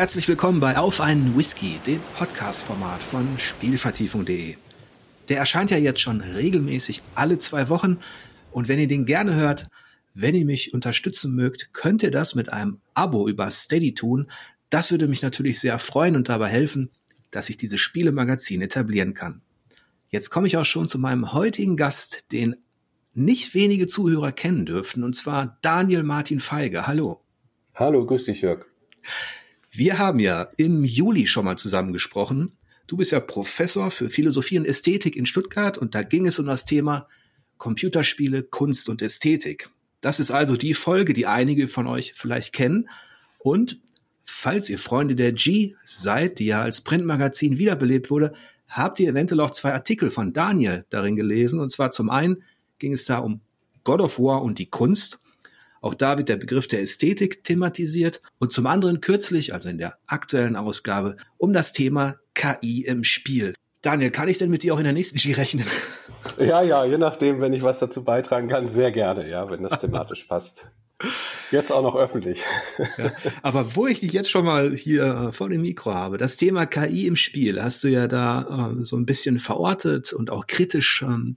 Herzlich willkommen bei Auf einen Whisky, dem Podcast-Format von Spielvertiefung.de. Der erscheint ja jetzt schon regelmäßig alle zwei Wochen und wenn ihr den gerne hört, wenn ihr mich unterstützen mögt, könnt ihr das mit einem Abo über Steady tun. Das würde mich natürlich sehr freuen und dabei helfen, dass ich dieses Spielemagazin etablieren kann. Jetzt komme ich auch schon zu meinem heutigen Gast, den nicht wenige Zuhörer kennen dürften, und zwar Daniel Martin Feige. Hallo. Hallo, grüß dich, Jörg. Wir haben ja im Juli schon mal zusammengesprochen. Du bist ja Professor für Philosophie und Ästhetik in Stuttgart und da ging es um das Thema Computerspiele, Kunst und Ästhetik. Das ist also die Folge, die einige von euch vielleicht kennen. Und falls ihr Freunde der G seid, die ja als Printmagazin wiederbelebt wurde, habt ihr eventuell auch zwei Artikel von Daniel darin gelesen. Und zwar zum einen ging es da um God of War und die Kunst. Auch da wird der Begriff der Ästhetik thematisiert und zum anderen kürzlich, also in der aktuellen Ausgabe, um das Thema KI im Spiel. Daniel, kann ich denn mit dir auch in der nächsten G rechnen? Ja, ja, je nachdem, wenn ich was dazu beitragen kann, sehr gerne, ja, wenn das thematisch passt. Jetzt auch noch öffentlich. Ja, aber wo ich dich jetzt schon mal hier äh, vor dem Mikro habe, das Thema KI im Spiel hast du ja da äh, so ein bisschen verortet und auch kritisch ähm,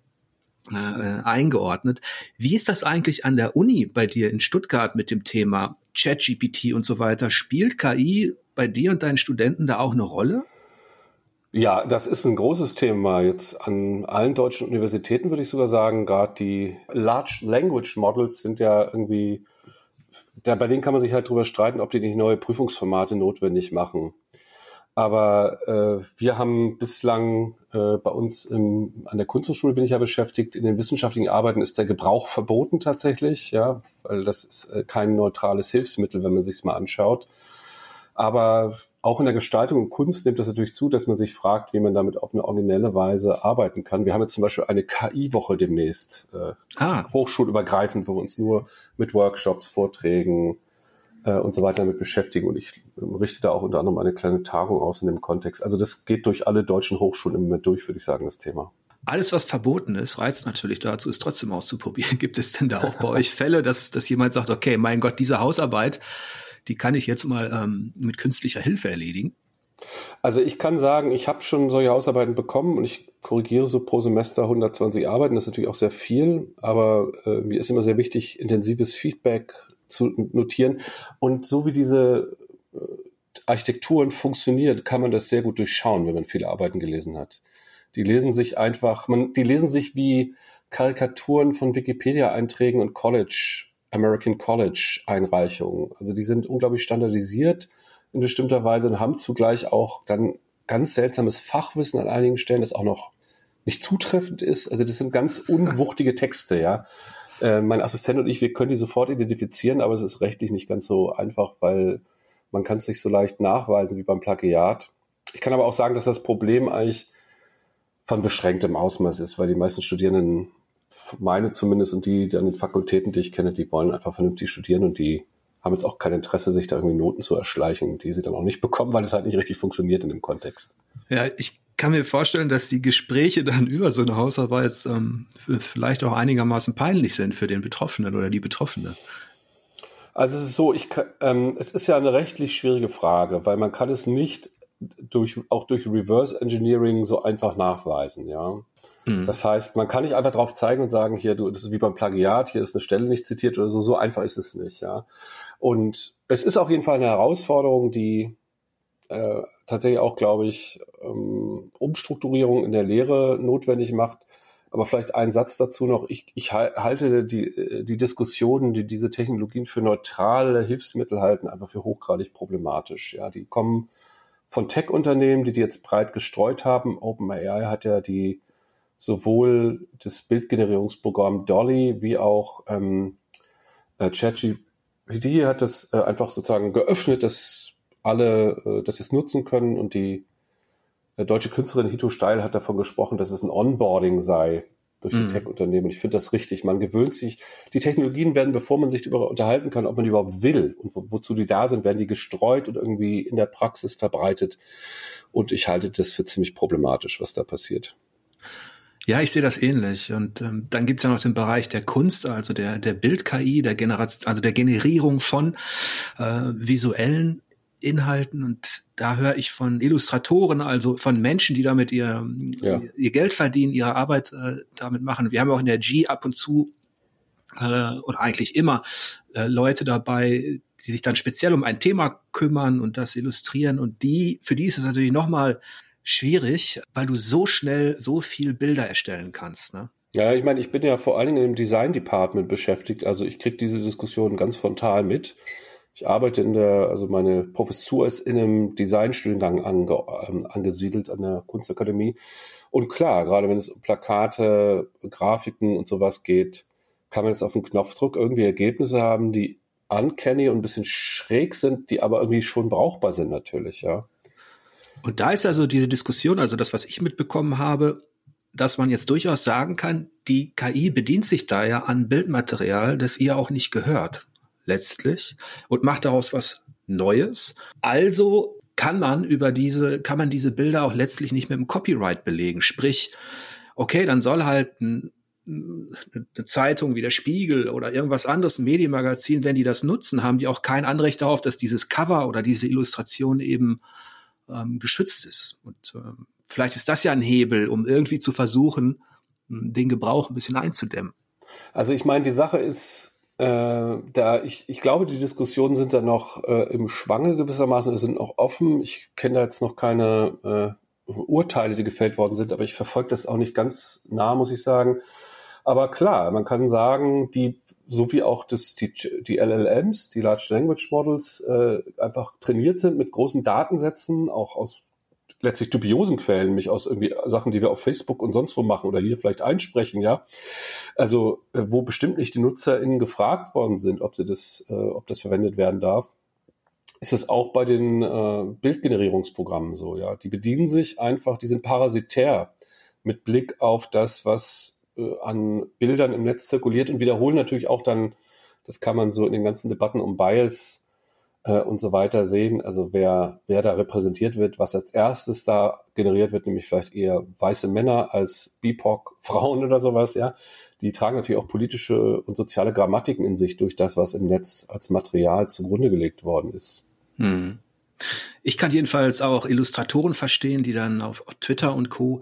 äh, eingeordnet. Wie ist das eigentlich an der Uni bei dir in Stuttgart mit dem Thema ChatGPT und so weiter? Spielt KI bei dir und deinen Studenten da auch eine Rolle? Ja, das ist ein großes Thema jetzt an allen deutschen Universitäten, würde ich sogar sagen. Gerade die Large Language Models sind ja irgendwie, da, bei denen kann man sich halt drüber streiten, ob die nicht neue Prüfungsformate notwendig machen. Aber äh, wir haben bislang äh, bei uns im, an der Kunsthochschule bin ich ja beschäftigt. In den wissenschaftlichen Arbeiten ist der Gebrauch verboten tatsächlich, ja, weil das ist äh, kein neutrales Hilfsmittel, wenn man sich mal anschaut. Aber auch in der Gestaltung und Kunst nimmt das natürlich zu, dass man sich fragt, wie man damit auf eine originelle Weise arbeiten kann. Wir haben jetzt zum Beispiel eine KI-Woche demnächst, äh, ah. hochschulübergreifend, wo wir uns nur mit Workshops, Vorträgen, äh, und so weiter damit beschäftigen. Und ich richte da auch unter anderem eine kleine Tagung aus in dem Kontext. Also das geht durch alle deutschen Hochschulen im Moment durch, würde ich sagen, das Thema. Alles, was verboten ist, reizt natürlich dazu, es trotzdem auszuprobieren. Gibt es denn da auch bei euch Fälle, dass, dass jemand sagt, okay, mein Gott, diese Hausarbeit, die kann ich jetzt mal ähm, mit künstlicher Hilfe erledigen? Also ich kann sagen, ich habe schon solche Hausarbeiten bekommen und ich korrigiere so pro Semester 120 Arbeiten. Das ist natürlich auch sehr viel, aber äh, mir ist immer sehr wichtig, intensives Feedback zu notieren. Und so wie diese äh, Architekturen funktionieren, kann man das sehr gut durchschauen, wenn man viele Arbeiten gelesen hat. Die lesen sich einfach, man, die lesen sich wie Karikaturen von Wikipedia-Einträgen und College, American College Einreichungen. Also die sind unglaublich standardisiert in bestimmter Weise und haben zugleich auch dann ganz seltsames Fachwissen an einigen Stellen, das auch noch nicht zutreffend ist. Also das sind ganz unwuchtige Texte, ja. Äh, mein Assistent und ich, wir können die sofort identifizieren, aber es ist rechtlich nicht ganz so einfach, weil man kann es nicht so leicht nachweisen wie beim Plagiat. Ich kann aber auch sagen, dass das Problem eigentlich von beschränktem Ausmaß ist, weil die meisten Studierenden, meine zumindest und die, die an den Fakultäten, die ich kenne, die wollen einfach vernünftig studieren und die haben jetzt auch kein Interesse, sich da irgendwie Noten zu erschleichen, die sie dann auch nicht bekommen, weil es halt nicht richtig funktioniert in dem Kontext. Ja, ich kann mir vorstellen, dass die Gespräche dann über so eine Hausarbeit ähm, vielleicht auch einigermaßen peinlich sind für den Betroffenen oder die Betroffene. Also es ist so, ich kann, ähm, es ist ja eine rechtlich schwierige Frage, weil man kann es nicht durch, auch durch Reverse Engineering so einfach nachweisen, ja. Mhm. Das heißt, man kann nicht einfach drauf zeigen und sagen, hier, du, das ist wie beim Plagiat, hier ist eine Stelle nicht zitiert oder so, so einfach ist es nicht, ja. Und es ist auf jeden Fall eine Herausforderung, die äh, tatsächlich auch, glaube ich, ähm, Umstrukturierung in der Lehre notwendig macht. Aber vielleicht ein Satz dazu noch. Ich, ich halte die, äh, die Diskussionen, die diese Technologien für neutrale Hilfsmittel halten, einfach für hochgradig problematisch. Ja, die kommen von Tech-Unternehmen, die die jetzt breit gestreut haben. OpenAI hat ja die sowohl das Bildgenerierungsprogramm Dolly wie auch ähm, äh, ChatGPT hat das äh, einfach sozusagen geöffnet, dass alle äh, das jetzt nutzen können und die äh, deutsche Künstlerin Hito Steil hat davon gesprochen, dass es ein Onboarding sei durch die mhm. Tech-Unternehmen. Ich finde das richtig. Man gewöhnt sich, die Technologien werden, bevor man sich darüber unterhalten kann, ob man die überhaupt will und wo, wozu die da sind, werden die gestreut und irgendwie in der Praxis verbreitet. Und ich halte das für ziemlich problematisch, was da passiert. Ja, ich sehe das ähnlich. Und ähm, dann gibt's ja noch den Bereich der Kunst, also der, der Bild-KI, der Generation, also der Generierung von äh, visuellen Inhalten und da höre ich von Illustratoren, also von Menschen, die damit ihr, ja. ihr Geld verdienen, ihre Arbeit äh, damit machen. Wir haben auch in der G ab und zu äh, oder eigentlich immer äh, Leute dabei, die sich dann speziell um ein Thema kümmern und das illustrieren und die, für die ist es natürlich nochmal schwierig, weil du so schnell so viel Bilder erstellen kannst. Ne? Ja, ich meine, ich bin ja vor allen Dingen im Design Department beschäftigt, also ich kriege diese Diskussion ganz frontal mit. Ich arbeite in der, also meine Professur ist in einem Designstudiengang ange, ähm, angesiedelt an der Kunstakademie. Und klar, gerade wenn es um Plakate, Grafiken und sowas geht, kann man jetzt auf den Knopfdruck irgendwie Ergebnisse haben, die uncanny und ein bisschen schräg sind, die aber irgendwie schon brauchbar sind natürlich, ja. Und da ist also diese Diskussion, also das, was ich mitbekommen habe, dass man jetzt durchaus sagen kann, die KI bedient sich da ja an Bildmaterial, das ihr auch nicht gehört, letztlich, und macht daraus was Neues. Also kann man über diese, kann man diese Bilder auch letztlich nicht mit dem Copyright belegen. Sprich, okay, dann soll halt ein eine Zeitung wie der Spiegel oder irgendwas anderes, ein Medienmagazin, wenn die das nutzen, haben die auch kein Anrecht darauf, dass dieses Cover oder diese Illustration eben ähm, geschützt ist. Und ähm, vielleicht ist das ja ein Hebel, um irgendwie zu versuchen, den Gebrauch ein bisschen einzudämmen. Also ich meine, die Sache ist, äh, da ich, ich glaube, die Diskussionen sind da noch äh, im Schwange gewissermaßen, sind noch offen. Ich kenne da jetzt noch keine äh, Urteile, die gefällt worden sind, aber ich verfolge das auch nicht ganz nah, muss ich sagen. Aber klar, man kann sagen, die so wie auch das, die, die LLMs, die Large Language Models, äh, einfach trainiert sind mit großen Datensätzen, auch aus letztlich dubiosen Quellen, nämlich aus irgendwie Sachen, die wir auf Facebook und sonst wo machen oder hier vielleicht einsprechen, ja. Also, äh, wo bestimmt nicht die NutzerInnen gefragt worden sind, ob sie das, äh, ob das verwendet werden darf, ist es auch bei den äh, Bildgenerierungsprogrammen so, ja. Die bedienen sich einfach, die sind parasitär mit Blick auf das, was äh, an Bildern im Netz zirkuliert und wiederholen natürlich auch dann, das kann man so in den ganzen Debatten um Bias äh, und so weiter sehen, also wer, wer da repräsentiert wird, was als erstes da generiert wird, nämlich vielleicht eher weiße Männer als BIPOC-Frauen oder sowas, ja. Die tragen natürlich auch politische und soziale Grammatiken in sich durch das, was im Netz als Material zugrunde gelegt worden ist. Hm. Ich kann jedenfalls auch Illustratoren verstehen, die dann auf, Twitter und Co.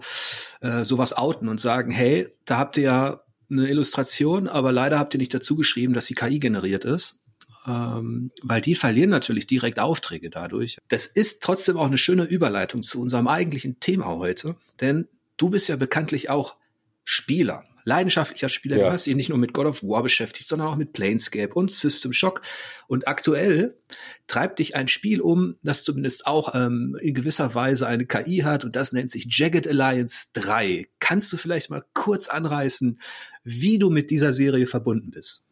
Äh, sowas outen und sagen, hey, da habt ihr ja eine Illustration, aber leider habt ihr nicht dazu geschrieben, dass sie KI generiert ist. Ähm, weil die verlieren natürlich direkt Aufträge dadurch. Das ist trotzdem auch eine schöne Überleitung zu unserem eigentlichen Thema heute, denn du bist ja bekanntlich auch Spieler leidenschaftlicher Spieler. Ja. Du hast ihn nicht nur mit God of War beschäftigt, sondern auch mit Planescape und System Shock. Und aktuell treibt dich ein Spiel um, das zumindest auch ähm, in gewisser Weise eine KI hat und das nennt sich Jagged Alliance 3. Kannst du vielleicht mal kurz anreißen, wie du mit dieser Serie verbunden bist?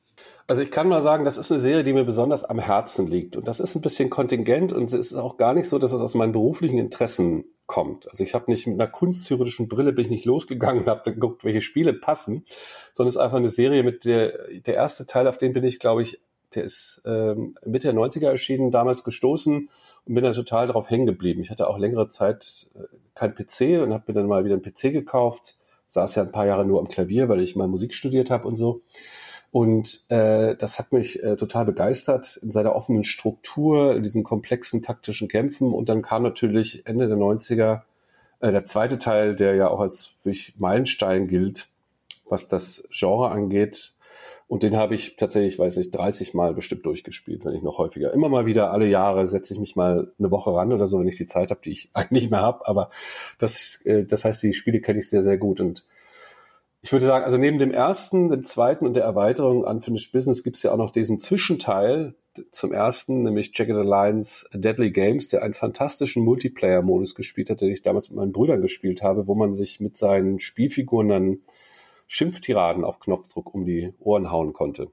Also ich kann mal sagen, das ist eine Serie, die mir besonders am Herzen liegt. Und das ist ein bisschen kontingent und es ist auch gar nicht so, dass es aus meinen beruflichen Interessen kommt. Also ich habe nicht mit einer kunsttheoretischen Brille bin ich nicht losgegangen und habe geguckt, welche Spiele passen, sondern es ist einfach eine Serie mit der, der erste Teil, auf den bin ich, glaube ich, der ist ähm, Mitte der 90er erschienen, damals gestoßen und bin da total drauf hängen geblieben. Ich hatte auch längere Zeit äh, kein PC und habe mir dann mal wieder einen PC gekauft. Saß ja ein paar Jahre nur am Klavier, weil ich mal Musik studiert habe und so. Und äh, das hat mich äh, total begeistert in seiner offenen Struktur, in diesen komplexen taktischen Kämpfen. Und dann kam natürlich Ende der 90er äh, der zweite Teil, der ja auch als wirklich Meilenstein gilt, was das Genre angeht. Und den habe ich tatsächlich, weiß nicht, 30 Mal bestimmt durchgespielt, wenn ich noch häufiger. Immer mal wieder, alle Jahre setze ich mich mal eine Woche ran oder so, wenn ich die Zeit habe, die ich eigentlich nicht mehr habe. Aber das, äh, das heißt, die Spiele kenne ich sehr, sehr gut. Und ich würde sagen, also neben dem ersten, dem zweiten und der Erweiterung Unfinished Business gibt es ja auch noch diesen Zwischenteil zum ersten, nämlich Jagged Alliance Deadly Games, der einen fantastischen Multiplayer-Modus gespielt hat, den ich damals mit meinen Brüdern gespielt habe, wo man sich mit seinen Spielfiguren dann Schimpftiraden auf Knopfdruck um die Ohren hauen konnte.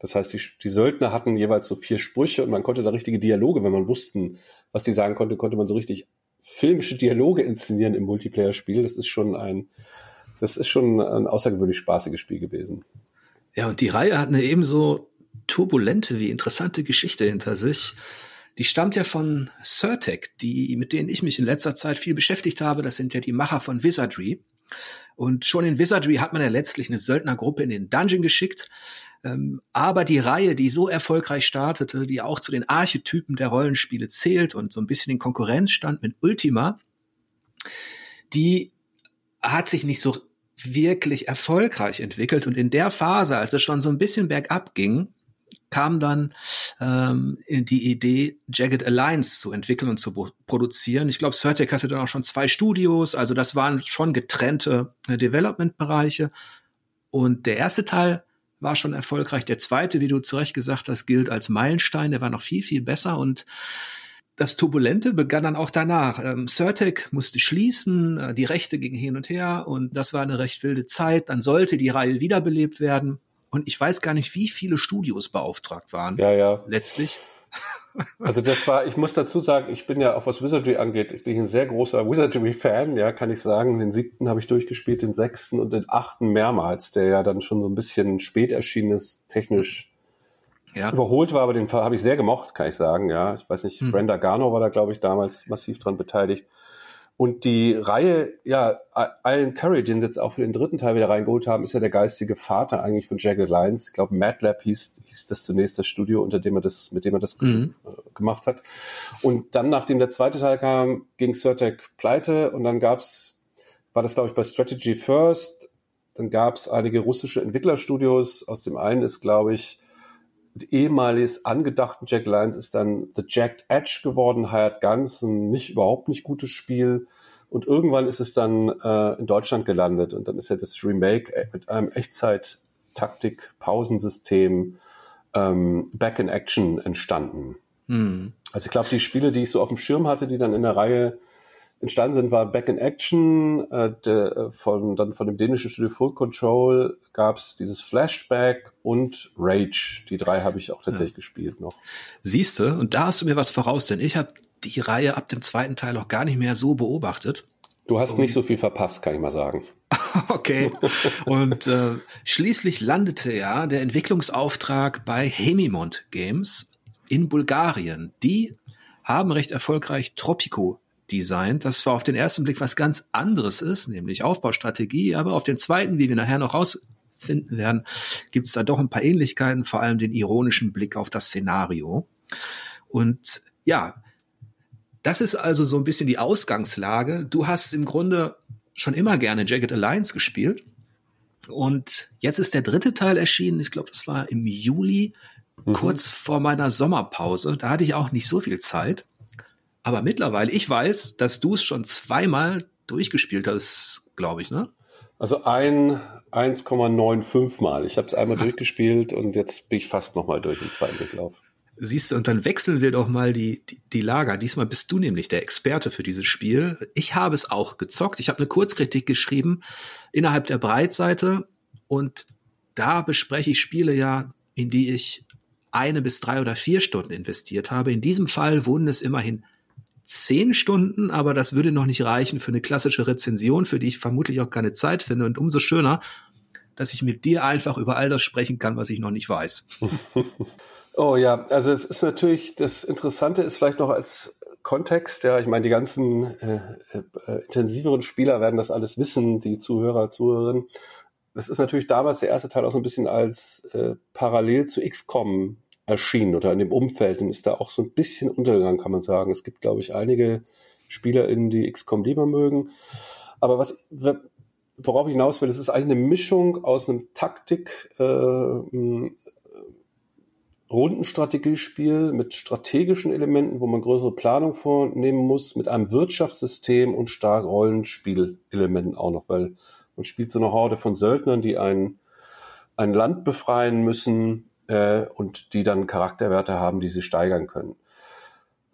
Das heißt, die, die Söldner hatten jeweils so vier Sprüche und man konnte da richtige Dialoge, wenn man wussten, was die sagen konnte, konnte man so richtig filmische Dialoge inszenieren im Multiplayer-Spiel. Das ist schon ein das ist schon ein außergewöhnlich spaßiges Spiel gewesen. Ja, und die Reihe hat eine ebenso turbulente wie interessante Geschichte hinter sich. Die stammt ja von Certec, die, mit denen ich mich in letzter Zeit viel beschäftigt habe. Das sind ja die Macher von Wizardry. Und schon in Wizardry hat man ja letztlich eine Söldnergruppe in den Dungeon geschickt. Ähm, aber die Reihe, die so erfolgreich startete, die auch zu den Archetypen der Rollenspiele zählt und so ein bisschen in Konkurrenz stand mit Ultima, die hat sich nicht so wirklich erfolgreich entwickelt. Und in der Phase, als es schon so ein bisschen bergab ging, kam dann ähm, die Idee, Jagged Alliance zu entwickeln und zu produzieren. Ich glaube, Certec hatte dann auch schon zwei Studios, also das waren schon getrennte äh, Development-Bereiche. Und der erste Teil war schon erfolgreich. Der zweite, wie du zu Recht gesagt hast, gilt als Meilenstein. Der war noch viel, viel besser und das Turbulente begann dann auch danach. Ähm, Certec musste schließen, äh, die Rechte gingen hin und her und das war eine recht wilde Zeit. Dann sollte die Reihe wiederbelebt werden. Und ich weiß gar nicht, wie viele Studios beauftragt waren. Ja, ja. Letztlich. Also das war, ich muss dazu sagen, ich bin ja auch was Wizardry angeht, ich bin ein sehr großer Wizardry-Fan, ja, kann ich sagen. Den siebten habe ich durchgespielt, den sechsten und den achten mehrmals, der ja dann schon so ein bisschen spät erschienen ist, technisch ja. überholt war, aber den habe ich sehr gemocht, kann ich sagen, ja. Ich weiß nicht, hm. Brenda Garno war da, glaube ich, damals massiv dran beteiligt. Und die Reihe, ja, Alan Curry, den sie jetzt auch für den dritten Teil wieder reingeholt haben, ist ja der geistige Vater eigentlich von Jagged Lines. Ich glaube, MadLab hieß, hieß das zunächst das Studio, unter dem er das, mit dem er das mhm. gemacht hat. Und dann, nachdem der zweite Teil kam, ging Certec pleite und dann gab's, war das glaube ich bei Strategy First, dann gab's einige russische Entwicklerstudios. Aus dem einen ist, glaube ich, ehemaliges angedachten Jack Lions ist dann The Jack Edge geworden, Hired Guns, ein nicht überhaupt nicht gutes Spiel. Und irgendwann ist es dann äh, in Deutschland gelandet und dann ist ja das Remake äh, mit einem Echtzeit-Taktik-Pausensystem ähm, Back in Action entstanden. Mhm. Also ich glaube, die Spiele, die ich so auf dem Schirm hatte, die dann in der Reihe entstanden sind, war Back in Action, äh, der, äh, von, dann von dem dänischen Studio Full Control gab es dieses Flashback und Rage. Die drei habe ich auch tatsächlich ja. gespielt noch. Siehste, und da hast du mir was voraus, denn ich habe die Reihe ab dem zweiten Teil auch gar nicht mehr so beobachtet. Du hast nicht so viel verpasst, kann ich mal sagen. okay. Und äh, schließlich landete ja der Entwicklungsauftrag bei Hemimont Games in Bulgarien. Die haben recht erfolgreich Tropico designt, das zwar auf den ersten Blick was ganz anderes ist, nämlich Aufbaustrategie, aber auf den zweiten, wie wir nachher noch rausfinden werden, gibt es da doch ein paar Ähnlichkeiten, vor allem den ironischen Blick auf das Szenario. Und ja, das ist also so ein bisschen die Ausgangslage. Du hast im Grunde schon immer gerne Jagged Alliance gespielt. Und jetzt ist der dritte Teil erschienen. Ich glaube, das war im Juli, mhm. kurz vor meiner Sommerpause. Da hatte ich auch nicht so viel Zeit. Aber mittlerweile, ich weiß, dass du es schon zweimal durchgespielt hast, glaube ich, ne? Also ein 1,95 Mal. Ich habe es einmal durchgespielt und jetzt bin ich fast nochmal durch im zweiten Durchlauf. Siehst du, und dann wechseln wir doch mal die, die, die, Lager. Diesmal bist du nämlich der Experte für dieses Spiel. Ich habe es auch gezockt. Ich habe eine Kurzkritik geschrieben innerhalb der Breitseite und da bespreche ich Spiele ja, in die ich eine bis drei oder vier Stunden investiert habe. In diesem Fall wurden es immerhin zehn Stunden, aber das würde noch nicht reichen für eine klassische Rezension, für die ich vermutlich auch keine Zeit finde. Und umso schöner, dass ich mit dir einfach über all das sprechen kann, was ich noch nicht weiß. oh ja, also es ist natürlich, das Interessante ist vielleicht noch als Kontext, ja, ich meine, die ganzen äh, äh, intensiveren Spieler werden das alles wissen, die Zuhörer, Zuhörerinnen. Das ist natürlich damals der erste Teil auch so ein bisschen als äh, parallel zu XCOM erschienen oder in dem Umfeld und ist da auch so ein bisschen untergegangen, kann man sagen. Es gibt, glaube ich, einige SpielerInnen, die XCOM lieber mögen. Aber was, worauf ich hinaus will, das ist eigentlich eine Mischung aus einem Taktik, äh, Rundenstrategiespiel mit strategischen Elementen, wo man größere Planung vornehmen muss, mit einem Wirtschaftssystem und stark Rollenspielelementen auch noch, weil man spielt so eine Horde von Söldnern, die ein, ein Land befreien müssen, äh, und die dann Charakterwerte haben, die sie steigern können.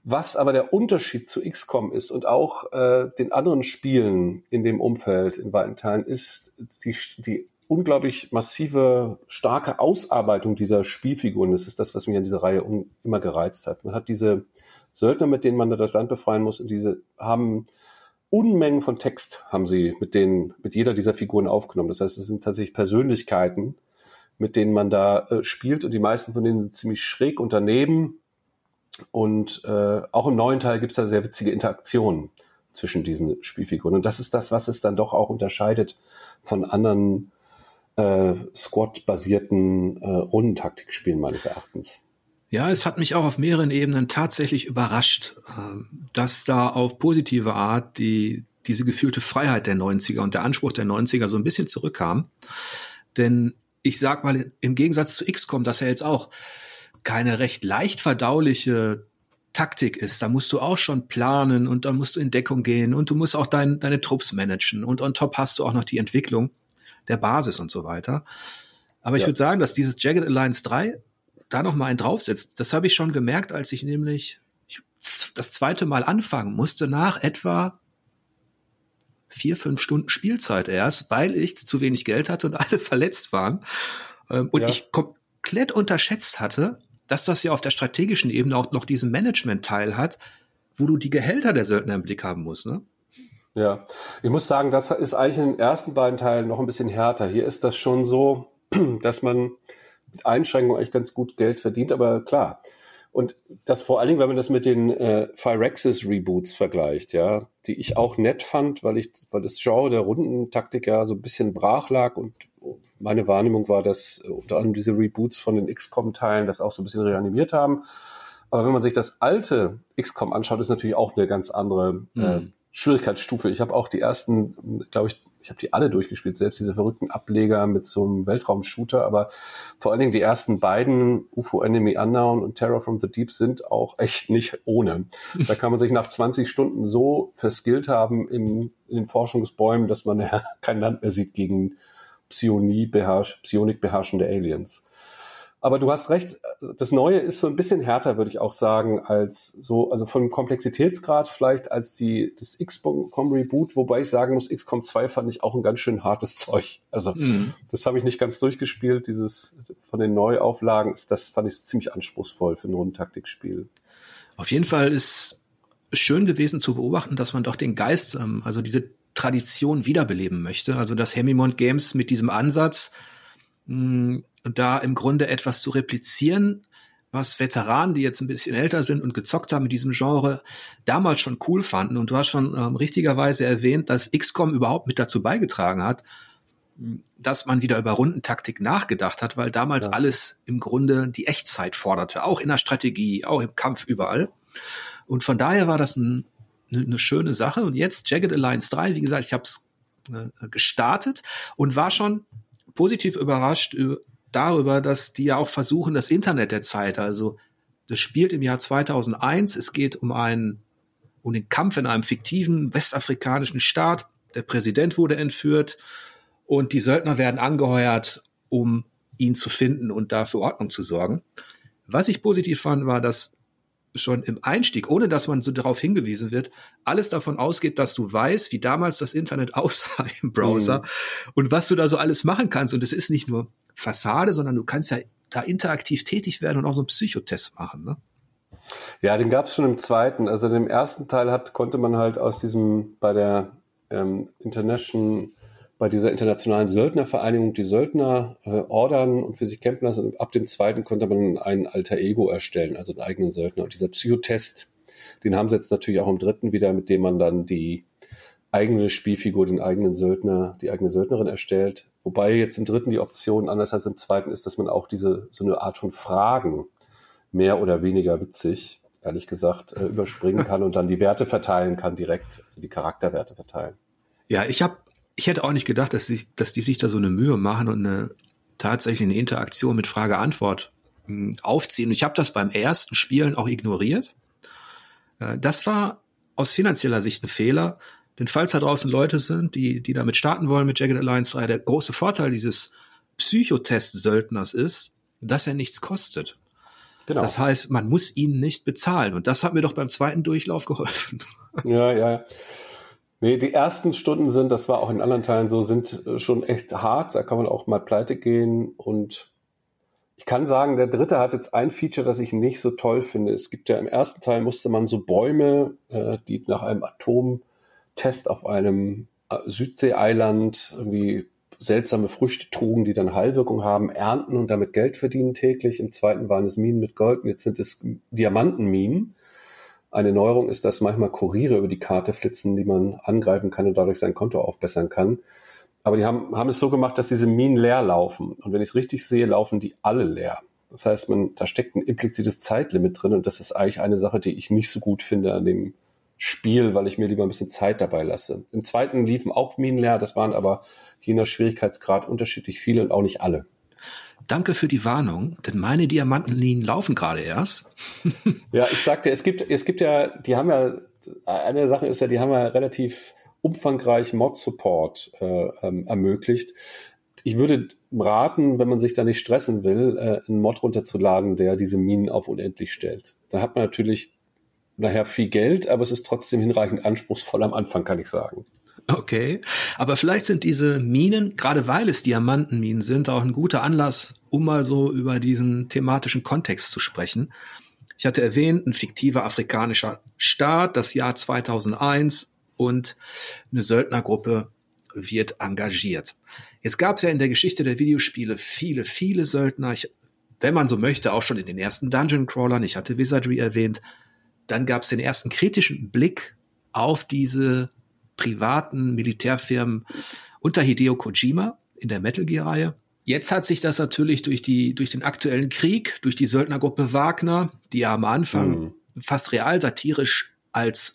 Was aber der Unterschied zu XCOM ist und auch äh, den anderen Spielen in dem Umfeld in weiten Teilen ist die, die unglaublich massive, starke Ausarbeitung dieser Spielfiguren. Das ist das, was mich an dieser Reihe immer gereizt hat. Man hat diese Söldner, mit denen man da das Land befreien muss, und diese haben Unmengen von Text haben sie mit denen, mit jeder dieser Figuren aufgenommen. Das heißt, es sind tatsächlich Persönlichkeiten, mit denen man da äh, spielt und die meisten von denen sind ziemlich schräg unternehmen. Und äh, auch im neuen Teil gibt es da sehr witzige Interaktionen zwischen diesen Spielfiguren. Und das ist das, was es dann doch auch unterscheidet von anderen äh, Squad-basierten äh, Rundentaktikspielen meines Erachtens. Ja, es hat mich auch auf mehreren Ebenen tatsächlich überrascht, äh, dass da auf positive Art die, diese gefühlte Freiheit der 90er und der Anspruch der 90er so ein bisschen zurückkam. Denn ich sag mal, im Gegensatz zu XCOM, dass er jetzt auch keine recht leicht verdauliche Taktik ist. Da musst du auch schon planen und dann musst du in Deckung gehen und du musst auch dein, deine Trupps managen und on top hast du auch noch die Entwicklung der Basis und so weiter. Aber ja. ich würde sagen, dass dieses Jagged Alliance 3 da noch mal einen draufsetzt. Das habe ich schon gemerkt, als ich nämlich das zweite Mal anfangen musste nach etwa vier, fünf Stunden Spielzeit erst, weil ich zu wenig Geld hatte und alle verletzt waren. Ähm, und ja. ich komplett unterschätzt hatte, dass das ja auf der strategischen Ebene auch noch diesen Management-Teil hat, wo du die Gehälter der Söldner im Blick haben musst. Ne? Ja, ich muss sagen, das ist eigentlich in den ersten beiden Teilen noch ein bisschen härter. Hier ist das schon so, dass man mit Einschränkungen eigentlich ganz gut Geld verdient, aber klar. Und das vor allen Dingen, wenn man das mit den äh, Phyrexis Reboots vergleicht, ja, die ich auch nett fand, weil ich, weil das Genre der Rundentaktik ja so ein bisschen brach lag und meine Wahrnehmung war, dass äh, unter anderem diese Reboots von den XCOM-Teilen das auch so ein bisschen reanimiert haben. Aber wenn man sich das alte XCOM anschaut, ist natürlich auch eine ganz andere äh, mhm. Schwierigkeitsstufe. Ich habe auch die ersten, glaube ich, ich habe die alle durchgespielt, selbst diese verrückten Ableger mit so einem Weltraum-Shooter, aber vor allen Dingen die ersten beiden, UFO Enemy Unknown und Terror from the Deep, sind auch echt nicht ohne. Da kann man sich nach 20 Stunden so verskillt haben im, in den Forschungsbäumen, dass man ja kein Land mehr sieht gegen Psionie beherrsch, Psionik beherrschende Aliens. Aber du hast recht, das Neue ist so ein bisschen härter, würde ich auch sagen, als so, also von Komplexitätsgrad vielleicht als die, das XCOM Reboot, wobei ich sagen muss, XCOM 2 fand ich auch ein ganz schön hartes Zeug. Also, mhm. das habe ich nicht ganz durchgespielt, dieses von den Neuauflagen, das fand ich ziemlich anspruchsvoll für ein Rundentaktikspiel. Auf jeden Fall ist schön gewesen zu beobachten, dass man doch den Geist, ähm, also diese Tradition wiederbeleben möchte. Also dass Hemimont Games mit diesem Ansatz mh, da im Grunde etwas zu replizieren, was Veteranen, die jetzt ein bisschen älter sind und gezockt haben mit diesem Genre, damals schon cool fanden. Und du hast schon ähm, richtigerweise erwähnt, dass XCOM überhaupt mit dazu beigetragen hat, dass man wieder über Rundentaktik nachgedacht hat, weil damals ja. alles im Grunde die Echtzeit forderte, auch in der Strategie, auch im Kampf überall. Und von daher war das ein eine, eine schöne Sache. Und jetzt Jagged Alliance 3, wie gesagt, ich habe es äh, gestartet und war schon positiv überrascht darüber, dass die ja auch versuchen, das Internet der Zeit, also das spielt im Jahr 2001, es geht um einen um den Kampf in einem fiktiven westafrikanischen Staat. Der Präsident wurde entführt und die Söldner werden angeheuert, um ihn zu finden und da für Ordnung zu sorgen. Was ich positiv fand, war, dass schon im Einstieg, ohne dass man so darauf hingewiesen wird, alles davon ausgeht, dass du weißt, wie damals das Internet aussah im Browser mhm. und was du da so alles machen kannst. Und es ist nicht nur Fassade, sondern du kannst ja da interaktiv tätig werden und auch so einen Psychotest machen. Ne? Ja, den gab es schon im zweiten. Also im ersten Teil hat, konnte man halt aus diesem bei der ähm, International bei dieser internationalen Söldnervereinigung die Söldner äh, ordern und für sich kämpfen lassen. Und ab dem zweiten konnte man ein alter Ego erstellen, also einen eigenen Söldner. Und dieser Psychotest, den haben sie jetzt natürlich auch im dritten wieder, mit dem man dann die eigene Spielfigur, den eigenen Söldner, die eigene Söldnerin erstellt. Wobei jetzt im dritten die Option, anders als im zweiten, ist, dass man auch diese, so eine Art von Fragen mehr oder weniger witzig, ehrlich gesagt, äh, überspringen kann und dann die Werte verteilen kann direkt, also die Charakterwerte verteilen. Ja, ich habe ich hätte auch nicht gedacht, dass, sie, dass die sich da so eine Mühe machen und eine tatsächlich eine Interaktion mit Frage-Antwort hm, aufziehen. Und ich habe das beim ersten Spielen auch ignoriert. Äh, das war aus finanzieller Sicht ein Fehler, denn falls da draußen Leute sind, die, die damit starten wollen mit Jagged Alliance 3, der große Vorteil dieses Psychotest-Söldners ist, dass er nichts kostet. Genau. Das heißt, man muss ihn nicht bezahlen. Und das hat mir doch beim zweiten Durchlauf geholfen. Ja, ja. Nee, die ersten Stunden sind, das war auch in anderen Teilen so, sind äh, schon echt hart. Da kann man auch mal pleite gehen. Und ich kann sagen, der dritte hat jetzt ein Feature, das ich nicht so toll finde. Es gibt ja im ersten Teil musste man so Bäume, äh, die nach einem Atomtest auf einem äh, Südseeeiland irgendwie seltsame Früchte trugen, die dann Heilwirkung haben, ernten und damit Geld verdienen täglich. Im zweiten waren es Minen mit Gold und jetzt sind es Diamantenminen. Eine Neuerung ist, dass manchmal Kuriere über die Karte flitzen, die man angreifen kann und dadurch sein Konto aufbessern kann. Aber die haben, haben es so gemacht, dass diese Minen leer laufen. Und wenn ich es richtig sehe, laufen die alle leer. Das heißt, man, da steckt ein implizites Zeitlimit drin und das ist eigentlich eine Sache, die ich nicht so gut finde an dem Spiel, weil ich mir lieber ein bisschen Zeit dabei lasse. Im zweiten liefen auch Minen leer, das waren aber je nach Schwierigkeitsgrad unterschiedlich viele und auch nicht alle. Danke für die Warnung, denn meine Diamantenlinien laufen gerade erst. ja, ich sagte, es gibt, es gibt ja, die haben ja, eine Sache ist ja, die haben ja relativ umfangreich Mod-Support äh, ähm, ermöglicht. Ich würde raten, wenn man sich da nicht stressen will, äh, einen Mod runterzuladen, der diese Minen auf unendlich stellt. Da hat man natürlich nachher viel Geld, aber es ist trotzdem hinreichend anspruchsvoll am Anfang, kann ich sagen. Okay, aber vielleicht sind diese Minen, gerade weil es Diamantenminen sind, auch ein guter Anlass, um mal so über diesen thematischen Kontext zu sprechen. Ich hatte erwähnt, ein fiktiver afrikanischer Staat, das Jahr 2001 und eine Söldnergruppe wird engagiert. Jetzt gab es ja in der Geschichte der Videospiele viele, viele Söldner. Ich, wenn man so möchte, auch schon in den ersten Dungeon Crawlern. Ich hatte Wizardry erwähnt. Dann gab es den ersten kritischen Blick auf diese privaten Militärfirmen unter Hideo Kojima in der Metal Gear Reihe. Jetzt hat sich das natürlich durch die, durch den aktuellen Krieg, durch die Söldnergruppe Wagner, die ja am Anfang mhm. fast real satirisch als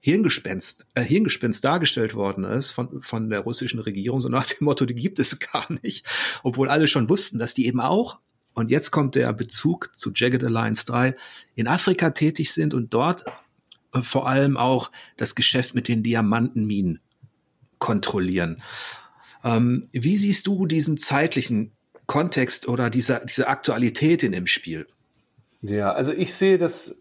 Hirngespenst, äh, Hirngespenst dargestellt worden ist von, von der russischen Regierung, so nach dem Motto, die gibt es gar nicht, obwohl alle schon wussten, dass die eben auch, und jetzt kommt der Bezug zu Jagged Alliance 3, in Afrika tätig sind und dort äh, vor allem auch das Geschäft mit den Diamantenminen kontrollieren. Ähm, wie siehst du diesen zeitlichen Kontext oder diese, diese Aktualität in dem Spiel? Ja, also ich sehe das,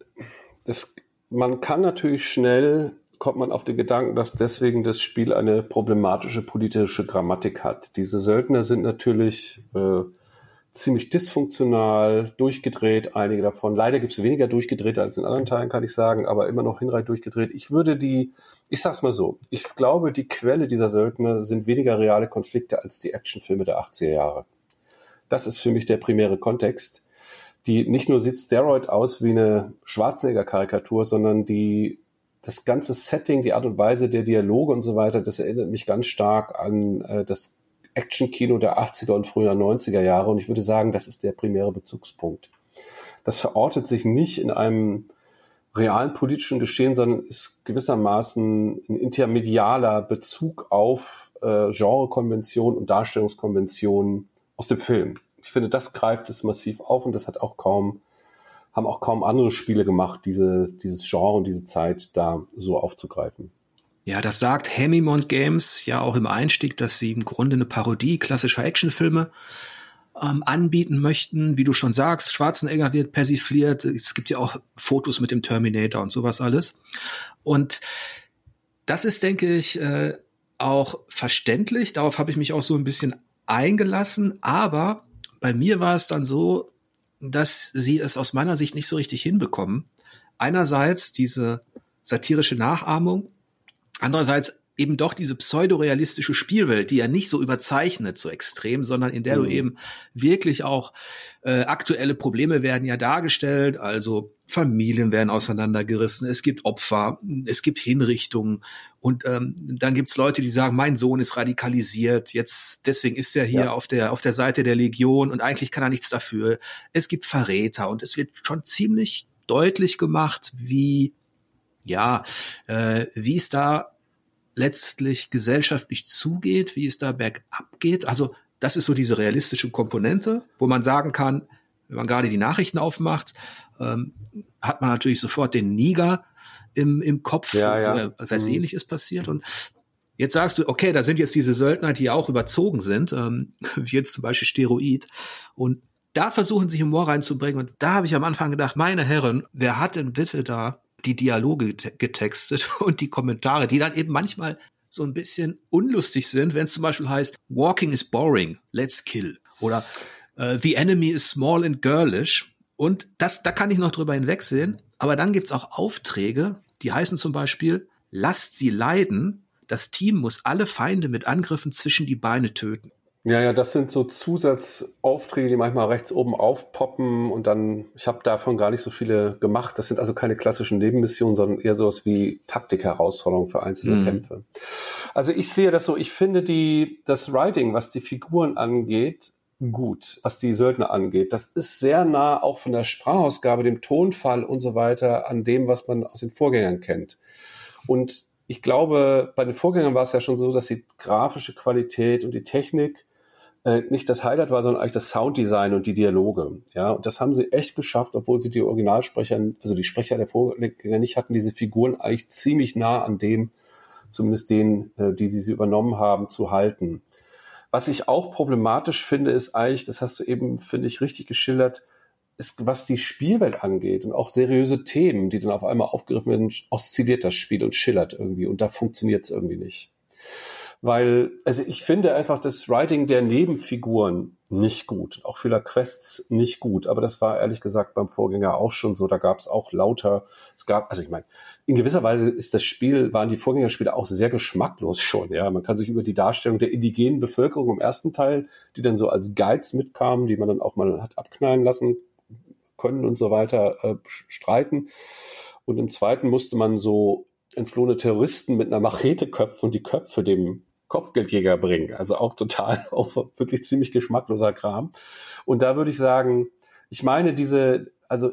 das man kann natürlich schnell, kommt man auf den Gedanken, dass deswegen das Spiel eine problematische politische Grammatik hat. Diese Söldner sind natürlich äh, ziemlich dysfunktional, durchgedreht, einige davon. Leider gibt es weniger durchgedrehte als in anderen Teilen, kann ich sagen, aber immer noch hinreichend durchgedreht. Ich würde die, ich sag's mal so, ich glaube, die Quelle dieser Söldner sind weniger reale Konflikte als die Actionfilme der 80er Jahre. Das ist für mich der primäre Kontext die nicht nur sieht Steroid aus wie eine Schwarzenegger-Karikatur, sondern die das ganze Setting, die Art und Weise der Dialoge und so weiter, das erinnert mich ganz stark an äh, das Action-Kino der 80er und früher 90er Jahre. Und ich würde sagen, das ist der primäre Bezugspunkt. Das verortet sich nicht in einem realen politischen Geschehen, sondern ist gewissermaßen ein intermedialer Bezug auf äh, Genrekonventionen und Darstellungskonventionen aus dem Film ich finde, das greift es massiv auf und das hat auch kaum, haben auch kaum andere Spiele gemacht, diese, dieses Genre und diese Zeit da so aufzugreifen. Ja, das sagt Hemimont Games ja auch im Einstieg, dass sie im Grunde eine Parodie klassischer Actionfilme ähm, anbieten möchten. Wie du schon sagst, Schwarzenegger wird persifliert. Es gibt ja auch Fotos mit dem Terminator und sowas alles. Und das ist, denke ich, äh, auch verständlich. Darauf habe ich mich auch so ein bisschen eingelassen. Aber bei mir war es dann so, dass sie es aus meiner Sicht nicht so richtig hinbekommen. Einerseits diese satirische Nachahmung, andererseits eben doch diese pseudorealistische Spielwelt, die ja nicht so überzeichnet, so extrem, sondern in der mhm. du eben wirklich auch äh, aktuelle Probleme werden ja dargestellt, also Familien werden auseinandergerissen, es gibt Opfer, es gibt Hinrichtungen und ähm, dann gibt's Leute, die sagen, mein Sohn ist radikalisiert, jetzt deswegen ist er hier ja. auf der auf der Seite der Legion und eigentlich kann er nichts dafür. Es gibt Verräter und es wird schon ziemlich deutlich gemacht, wie ja, äh, wie es da letztlich gesellschaftlich zugeht, wie es da bergab geht. Also das ist so diese realistische Komponente, wo man sagen kann, wenn man gerade die Nachrichten aufmacht, ähm, hat man natürlich sofort den Niger im, im Kopf, ja, ja. Wo was mhm. ähnliches passiert. Und jetzt sagst du, okay, da sind jetzt diese Söldner, die auch überzogen sind, ähm, wie jetzt zum Beispiel Steroid. Und da versuchen sie Humor reinzubringen. Und da habe ich am Anfang gedacht, meine Herren, wer hat denn bitte da die Dialoge getextet und die Kommentare, die dann eben manchmal so ein bisschen unlustig sind, wenn es zum Beispiel heißt, Walking is boring, let's kill. Oder uh, The enemy is small and girlish. Und das, da kann ich noch drüber hinwegsehen. Aber dann gibt's auch Aufträge, die heißen zum Beispiel, lasst sie leiden. Das Team muss alle Feinde mit Angriffen zwischen die Beine töten. Ja, ja, das sind so Zusatzaufträge, die manchmal rechts oben aufpoppen und dann, ich habe davon gar nicht so viele gemacht. Das sind also keine klassischen Nebenmissionen, sondern eher sowas wie Taktik-Herausforderungen für einzelne mhm. Kämpfe. Also ich sehe das so, ich finde die, das Writing, was die Figuren angeht, gut, was die Söldner angeht. Das ist sehr nah auch von der Sprachausgabe, dem Tonfall und so weiter an dem, was man aus den Vorgängern kennt. Und ich glaube, bei den Vorgängern war es ja schon so, dass die grafische Qualität und die Technik äh, nicht das Highlight war, sondern eigentlich das Sounddesign und die Dialoge. Ja, und das haben sie echt geschafft, obwohl sie die Originalsprecher, also die Sprecher der Vorgänger nicht hatten, diese Figuren eigentlich ziemlich nah an dem, zumindest denen, äh, die sie, sie übernommen haben, zu halten. Was ich auch problematisch finde, ist eigentlich, das hast du eben, finde ich, richtig geschildert, ist, was die Spielwelt angeht und auch seriöse Themen, die dann auf einmal aufgegriffen werden, oszilliert das Spiel und schillert irgendwie und da funktioniert es irgendwie nicht weil, also ich finde einfach das Writing der Nebenfiguren nicht gut, auch vieler Quests nicht gut, aber das war ehrlich gesagt beim Vorgänger auch schon so, da gab es auch lauter, es gab, also ich meine, in gewisser Weise ist das Spiel, waren die Vorgängerspiele auch sehr geschmacklos schon, ja, man kann sich über die Darstellung der indigenen Bevölkerung im ersten Teil, die dann so als Guides mitkamen, die man dann auch mal hat abknallen lassen können und so weiter, äh, streiten. Und im zweiten musste man so entflohene Terroristen mit einer Machete köpfen und die Köpfe dem Kopfgeldjäger bringen. Also auch total, auch wirklich ziemlich geschmackloser Kram. Und da würde ich sagen, ich meine diese, also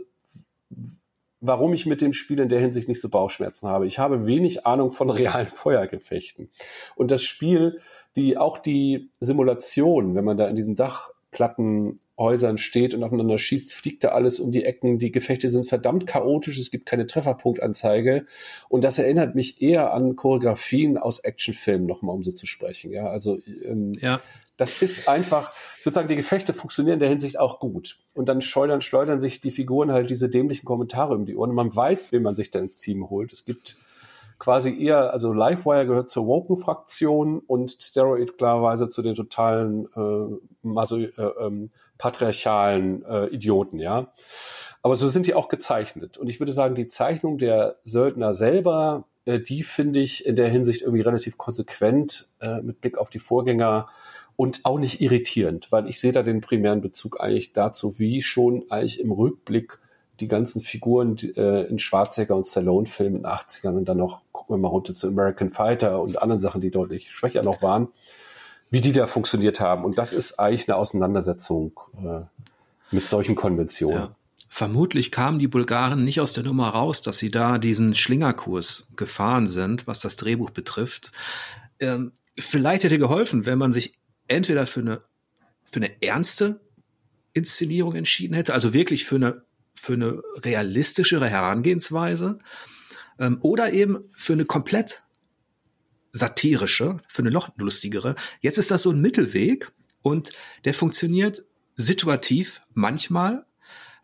warum ich mit dem Spiel in der Hinsicht nicht so Bauchschmerzen habe. Ich habe wenig Ahnung von realen Feuergefechten. Und das Spiel, die, auch die Simulation, wenn man da in diesen Dachplatten Häusern steht und aufeinander schießt, fliegt da alles um die Ecken. Die Gefechte sind verdammt chaotisch, es gibt keine Trefferpunktanzeige. Und das erinnert mich eher an Choreografien aus Actionfilmen, nochmal um so zu sprechen. Ja, also ähm, ja. das ist einfach, ich würde sagen, die Gefechte funktionieren in der Hinsicht auch gut. Und dann schleudern, schleudern sich die Figuren halt diese dämlichen Kommentare um die Ohren. Und man weiß, wen man sich da ins Team holt. Es gibt quasi eher, also Livewire gehört zur Woken-Fraktion und Steroid klarerweise zu den totalen äh, Maso, äh, ähm, patriarchalen äh, Idioten, ja. Aber so sind die auch gezeichnet. Und ich würde sagen, die Zeichnung der Söldner selber, äh, die finde ich in der Hinsicht irgendwie relativ konsequent äh, mit Blick auf die Vorgänger und auch nicht irritierend, weil ich sehe da den primären Bezug eigentlich dazu, wie schon eigentlich im Rückblick die ganzen Figuren die, äh, in Schwarzenegger und Stallone-Filmen in den 80ern und dann noch, gucken wir mal runter zu American Fighter und anderen Sachen, die deutlich schwächer noch waren, wie die da funktioniert haben. Und das ist eigentlich eine Auseinandersetzung äh, mit solchen Konventionen. Ja. Vermutlich kamen die Bulgaren nicht aus der Nummer raus, dass sie da diesen Schlingerkurs gefahren sind, was das Drehbuch betrifft. Ähm, vielleicht hätte geholfen, wenn man sich entweder für eine, für eine ernste Inszenierung entschieden hätte, also wirklich für eine, für eine realistischere Herangehensweise, ähm, oder eben für eine komplett satirische, für eine noch lustigere. Jetzt ist das so ein Mittelweg und der funktioniert situativ manchmal,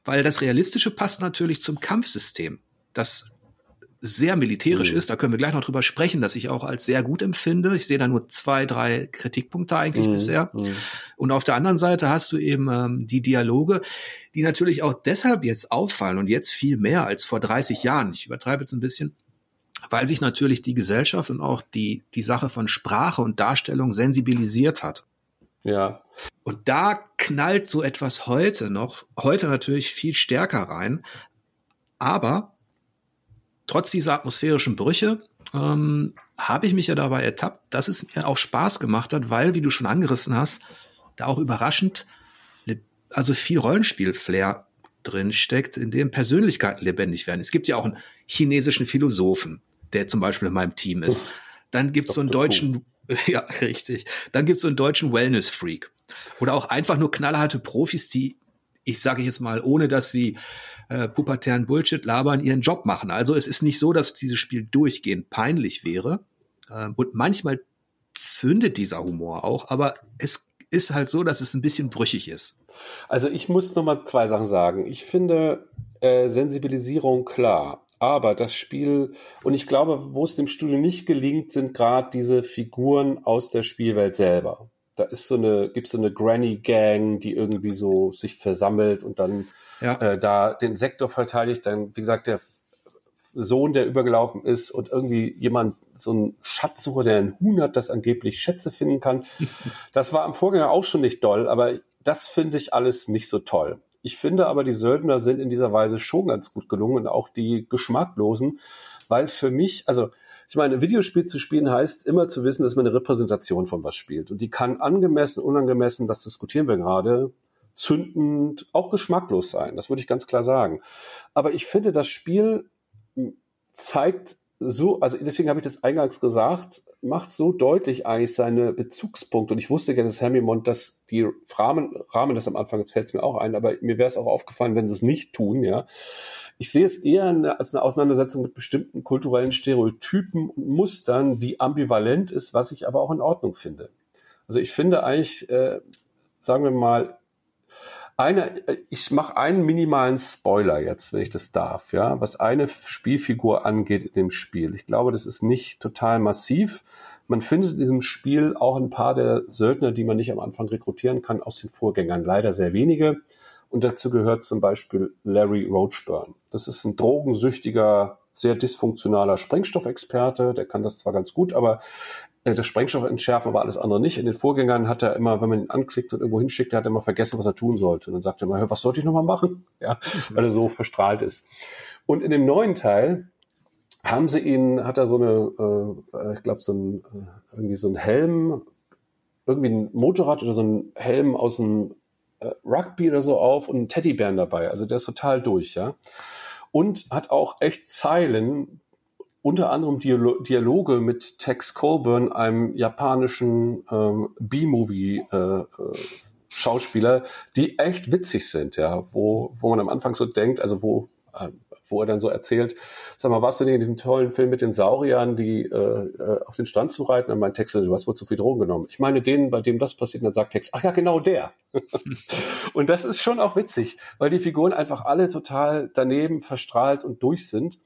weil das Realistische passt natürlich zum Kampfsystem, das sehr militärisch mhm. ist. Da können wir gleich noch drüber sprechen, dass ich auch als sehr gut empfinde. Ich sehe da nur zwei, drei Kritikpunkte eigentlich mhm. bisher. Mhm. Und auf der anderen Seite hast du eben ähm, die Dialoge, die natürlich auch deshalb jetzt auffallen und jetzt viel mehr als vor 30 Jahren. Ich übertreibe jetzt ein bisschen, weil sich natürlich die Gesellschaft und auch die, die Sache von Sprache und Darstellung sensibilisiert hat. Ja. Und da knallt so etwas heute noch, heute natürlich viel stärker rein. Aber trotz dieser atmosphärischen Brüche ähm, habe ich mich ja dabei ertappt, dass es mir auch Spaß gemacht hat, weil, wie du schon angerissen hast, da auch überraschend, also viel Rollenspiel-Flair drin steckt, in dem Persönlichkeiten lebendig werden. Es gibt ja auch einen chinesischen Philosophen, der zum Beispiel in meinem Team ist. Dann gibt es so einen deutschen, ja, richtig. Dann gibt es so einen deutschen Wellness-Freak. Oder auch einfach nur knallharte Profis, die, ich sage jetzt mal, ohne dass sie äh, pubertären Bullshit labern, ihren Job machen. Also es ist nicht so, dass dieses Spiel durchgehend peinlich wäre. Äh, und manchmal zündet dieser Humor auch, aber es ist halt so, dass es ein bisschen brüchig ist. Also ich muss noch mal zwei Sachen sagen. Ich finde äh, Sensibilisierung klar. Aber das Spiel, und ich glaube, wo es dem Studio nicht gelingt, sind gerade diese Figuren aus der Spielwelt selber. Da ist so eine, gibt so eine Granny Gang, die irgendwie so sich versammelt und dann ja. äh, da den Sektor verteidigt. Dann, wie gesagt, der Sohn, der übergelaufen ist und irgendwie jemand, so ein Schatzsucher, der einen Huhn hat, das angeblich Schätze finden kann. Das war am Vorgänger auch schon nicht doll, aber das finde ich alles nicht so toll. Ich finde aber, die Söldner sind in dieser Weise schon ganz gut gelungen und auch die geschmacklosen, weil für mich, also ich meine, ein Videospiel zu spielen heißt immer zu wissen, dass man eine Repräsentation von was spielt. Und die kann angemessen, unangemessen, das diskutieren wir gerade, zündend, auch geschmacklos sein. Das würde ich ganz klar sagen. Aber ich finde, das Spiel zeigt so, also deswegen habe ich das eingangs gesagt, macht so deutlich eigentlich seine Bezugspunkte. Und ich wusste gerne, dass Hemimont, dass die Rahmen, Rahmen das am Anfang, jetzt fällt es mir auch ein, aber mir wäre es auch aufgefallen, wenn sie es nicht tun, ja. Ich sehe es eher eine, als eine Auseinandersetzung mit bestimmten kulturellen Stereotypen und Mustern, die ambivalent ist, was ich aber auch in Ordnung finde. Also ich finde eigentlich, äh, sagen wir mal, eine, ich mache einen minimalen Spoiler jetzt, wenn ich das darf, ja, was eine Spielfigur angeht in dem Spiel. Ich glaube, das ist nicht total massiv. Man findet in diesem Spiel auch ein paar der Söldner, die man nicht am Anfang rekrutieren kann, aus den Vorgängern. Leider sehr wenige. Und dazu gehört zum Beispiel Larry Roachburn. Das ist ein drogensüchtiger, sehr dysfunktionaler Sprengstoffexperte. Der kann das zwar ganz gut, aber äh, das Sprengstoff entschärfen, aber alles andere nicht. In den Vorgängern hat er immer, wenn man ihn anklickt und irgendwo hinschickt, er hat immer vergessen, was er tun sollte. Und dann sagt er immer, was sollte ich nochmal machen? Ja, weil er so verstrahlt ist. Und in dem neuen Teil haben sie ihn, hat er so eine, äh, ich glaube, so ein, äh, irgendwie so ein Helm, irgendwie ein Motorrad oder so ein Helm aus dem Rugby oder so auf und einen Teddybären dabei. Also der ist total durch, ja. Und hat auch echt Zeilen, unter anderem Dialo Dialoge mit Tex Colburn, einem japanischen ähm, B-Movie äh, äh, die echt witzig sind, ja, wo, wo man am Anfang so denkt, also wo äh, wo er dann so erzählt, sag mal, warst du denn in diesem tollen Film mit den Sauriern, die äh, äh auf den Strand zu reiten? Und mein Text, du hast wohl zu viel Drogen genommen. Ich meine denen, bei dem das passiert, und dann sagt Text, ach ja, genau der. und das ist schon auch witzig, weil die Figuren einfach alle total daneben verstrahlt und durch sind.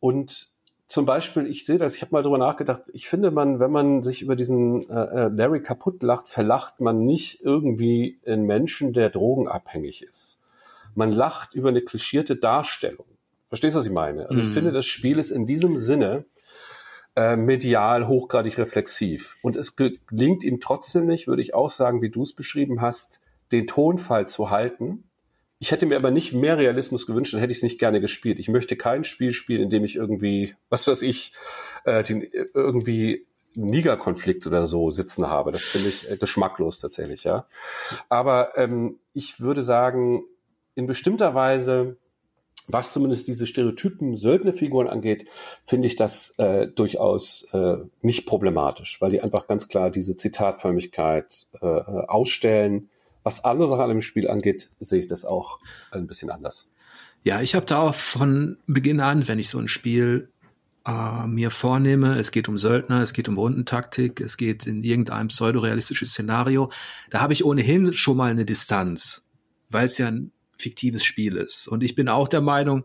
Und zum Beispiel, ich sehe das, ich habe mal drüber nachgedacht, ich finde man, wenn man sich über diesen äh, äh Larry kaputt lacht, verlacht man nicht irgendwie einen Menschen, der drogenabhängig ist. Man lacht über eine klischierte Darstellung. Verstehst du, was ich meine? Also ich finde, mhm. das Spiel ist in diesem Sinne äh, medial hochgradig reflexiv. Und es gelingt ihm trotzdem nicht, würde ich auch sagen, wie du es beschrieben hast, den Tonfall zu halten. Ich hätte mir aber nicht mehr Realismus gewünscht, dann hätte ich es nicht gerne gespielt. Ich möchte kein Spiel spielen, in dem ich irgendwie, was weiß ich, äh, den, irgendwie Niger-Konflikt oder so sitzen habe. Das finde ich äh, geschmacklos tatsächlich, ja. Aber ähm, ich würde sagen, in bestimmter Weise was zumindest diese Stereotypen Söldnerfiguren angeht, finde ich das äh, durchaus äh, nicht problematisch, weil die einfach ganz klar diese Zitatförmigkeit äh, ausstellen. Was andere Sachen an dem Spiel angeht, sehe ich das auch ein bisschen anders. Ja, ich habe da auch von Beginn an, wenn ich so ein Spiel äh, mir vornehme, es geht um Söldner, es geht um Rundentaktik, es geht in irgendein pseudorealistisches Szenario, da habe ich ohnehin schon mal eine Distanz, weil es ja ein fiktives Spiel ist. Und ich bin auch der Meinung,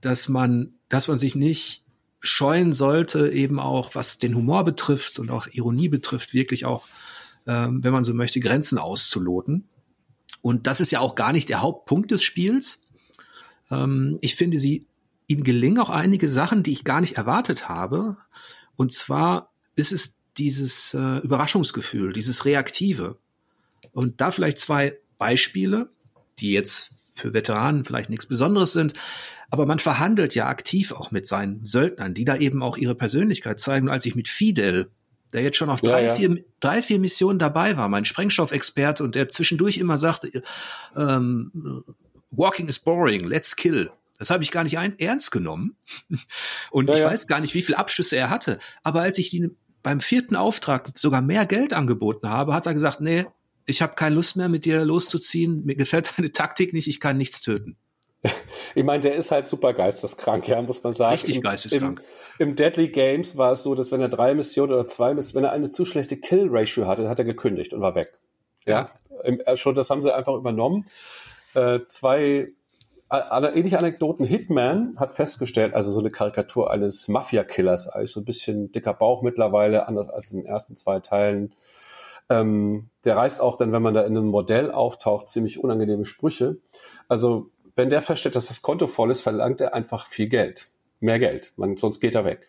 dass man, dass man sich nicht scheuen sollte, eben auch was den Humor betrifft und auch Ironie betrifft, wirklich auch, ähm, wenn man so möchte, Grenzen auszuloten. Und das ist ja auch gar nicht der Hauptpunkt des Spiels. Ähm, ich finde, sie, ihnen gelingen auch einige Sachen, die ich gar nicht erwartet habe. Und zwar ist es dieses äh, Überraschungsgefühl, dieses Reaktive. Und da vielleicht zwei Beispiele die jetzt für Veteranen vielleicht nichts Besonderes sind. Aber man verhandelt ja aktiv auch mit seinen Söldnern, die da eben auch ihre Persönlichkeit zeigen. Und als ich mit Fidel, der jetzt schon auf drei, ja, ja. Vier, drei, vier Missionen dabei war, mein Sprengstoffexperte und der zwischendurch immer sagte, ähm, Walking is boring, let's kill. Das habe ich gar nicht ein, ernst genommen. Und ja, ich weiß gar nicht, wie viele Abschüsse er hatte. Aber als ich ihn beim vierten Auftrag sogar mehr Geld angeboten habe, hat er gesagt, nee, ich habe keine Lust mehr, mit dir loszuziehen. Mir gefällt deine Taktik nicht, ich kann nichts töten. Ich meine, der ist halt super geisteskrank, ja, muss man sagen. Richtig geisteskrank. Im, Im, Deadly Games war es so, dass wenn er drei Missionen oder zwei Missionen, wenn er eine zu schlechte Kill-Ratio hatte, hat er gekündigt und war weg. Ja, ja. Äh, schon, das haben sie einfach übernommen. Äh, zwei ähnliche Anekdoten. Hitman hat festgestellt, also so eine Karikatur eines Mafia-Killers, also so ein bisschen dicker Bauch mittlerweile, anders als in den ersten zwei Teilen ähm, der reißt auch dann, wenn man da in einem Modell auftaucht, ziemlich unangenehme Sprüche. Also wenn der feststellt, dass das Konto voll ist, verlangt er einfach viel Geld. mehr Geld. Man, sonst geht er weg.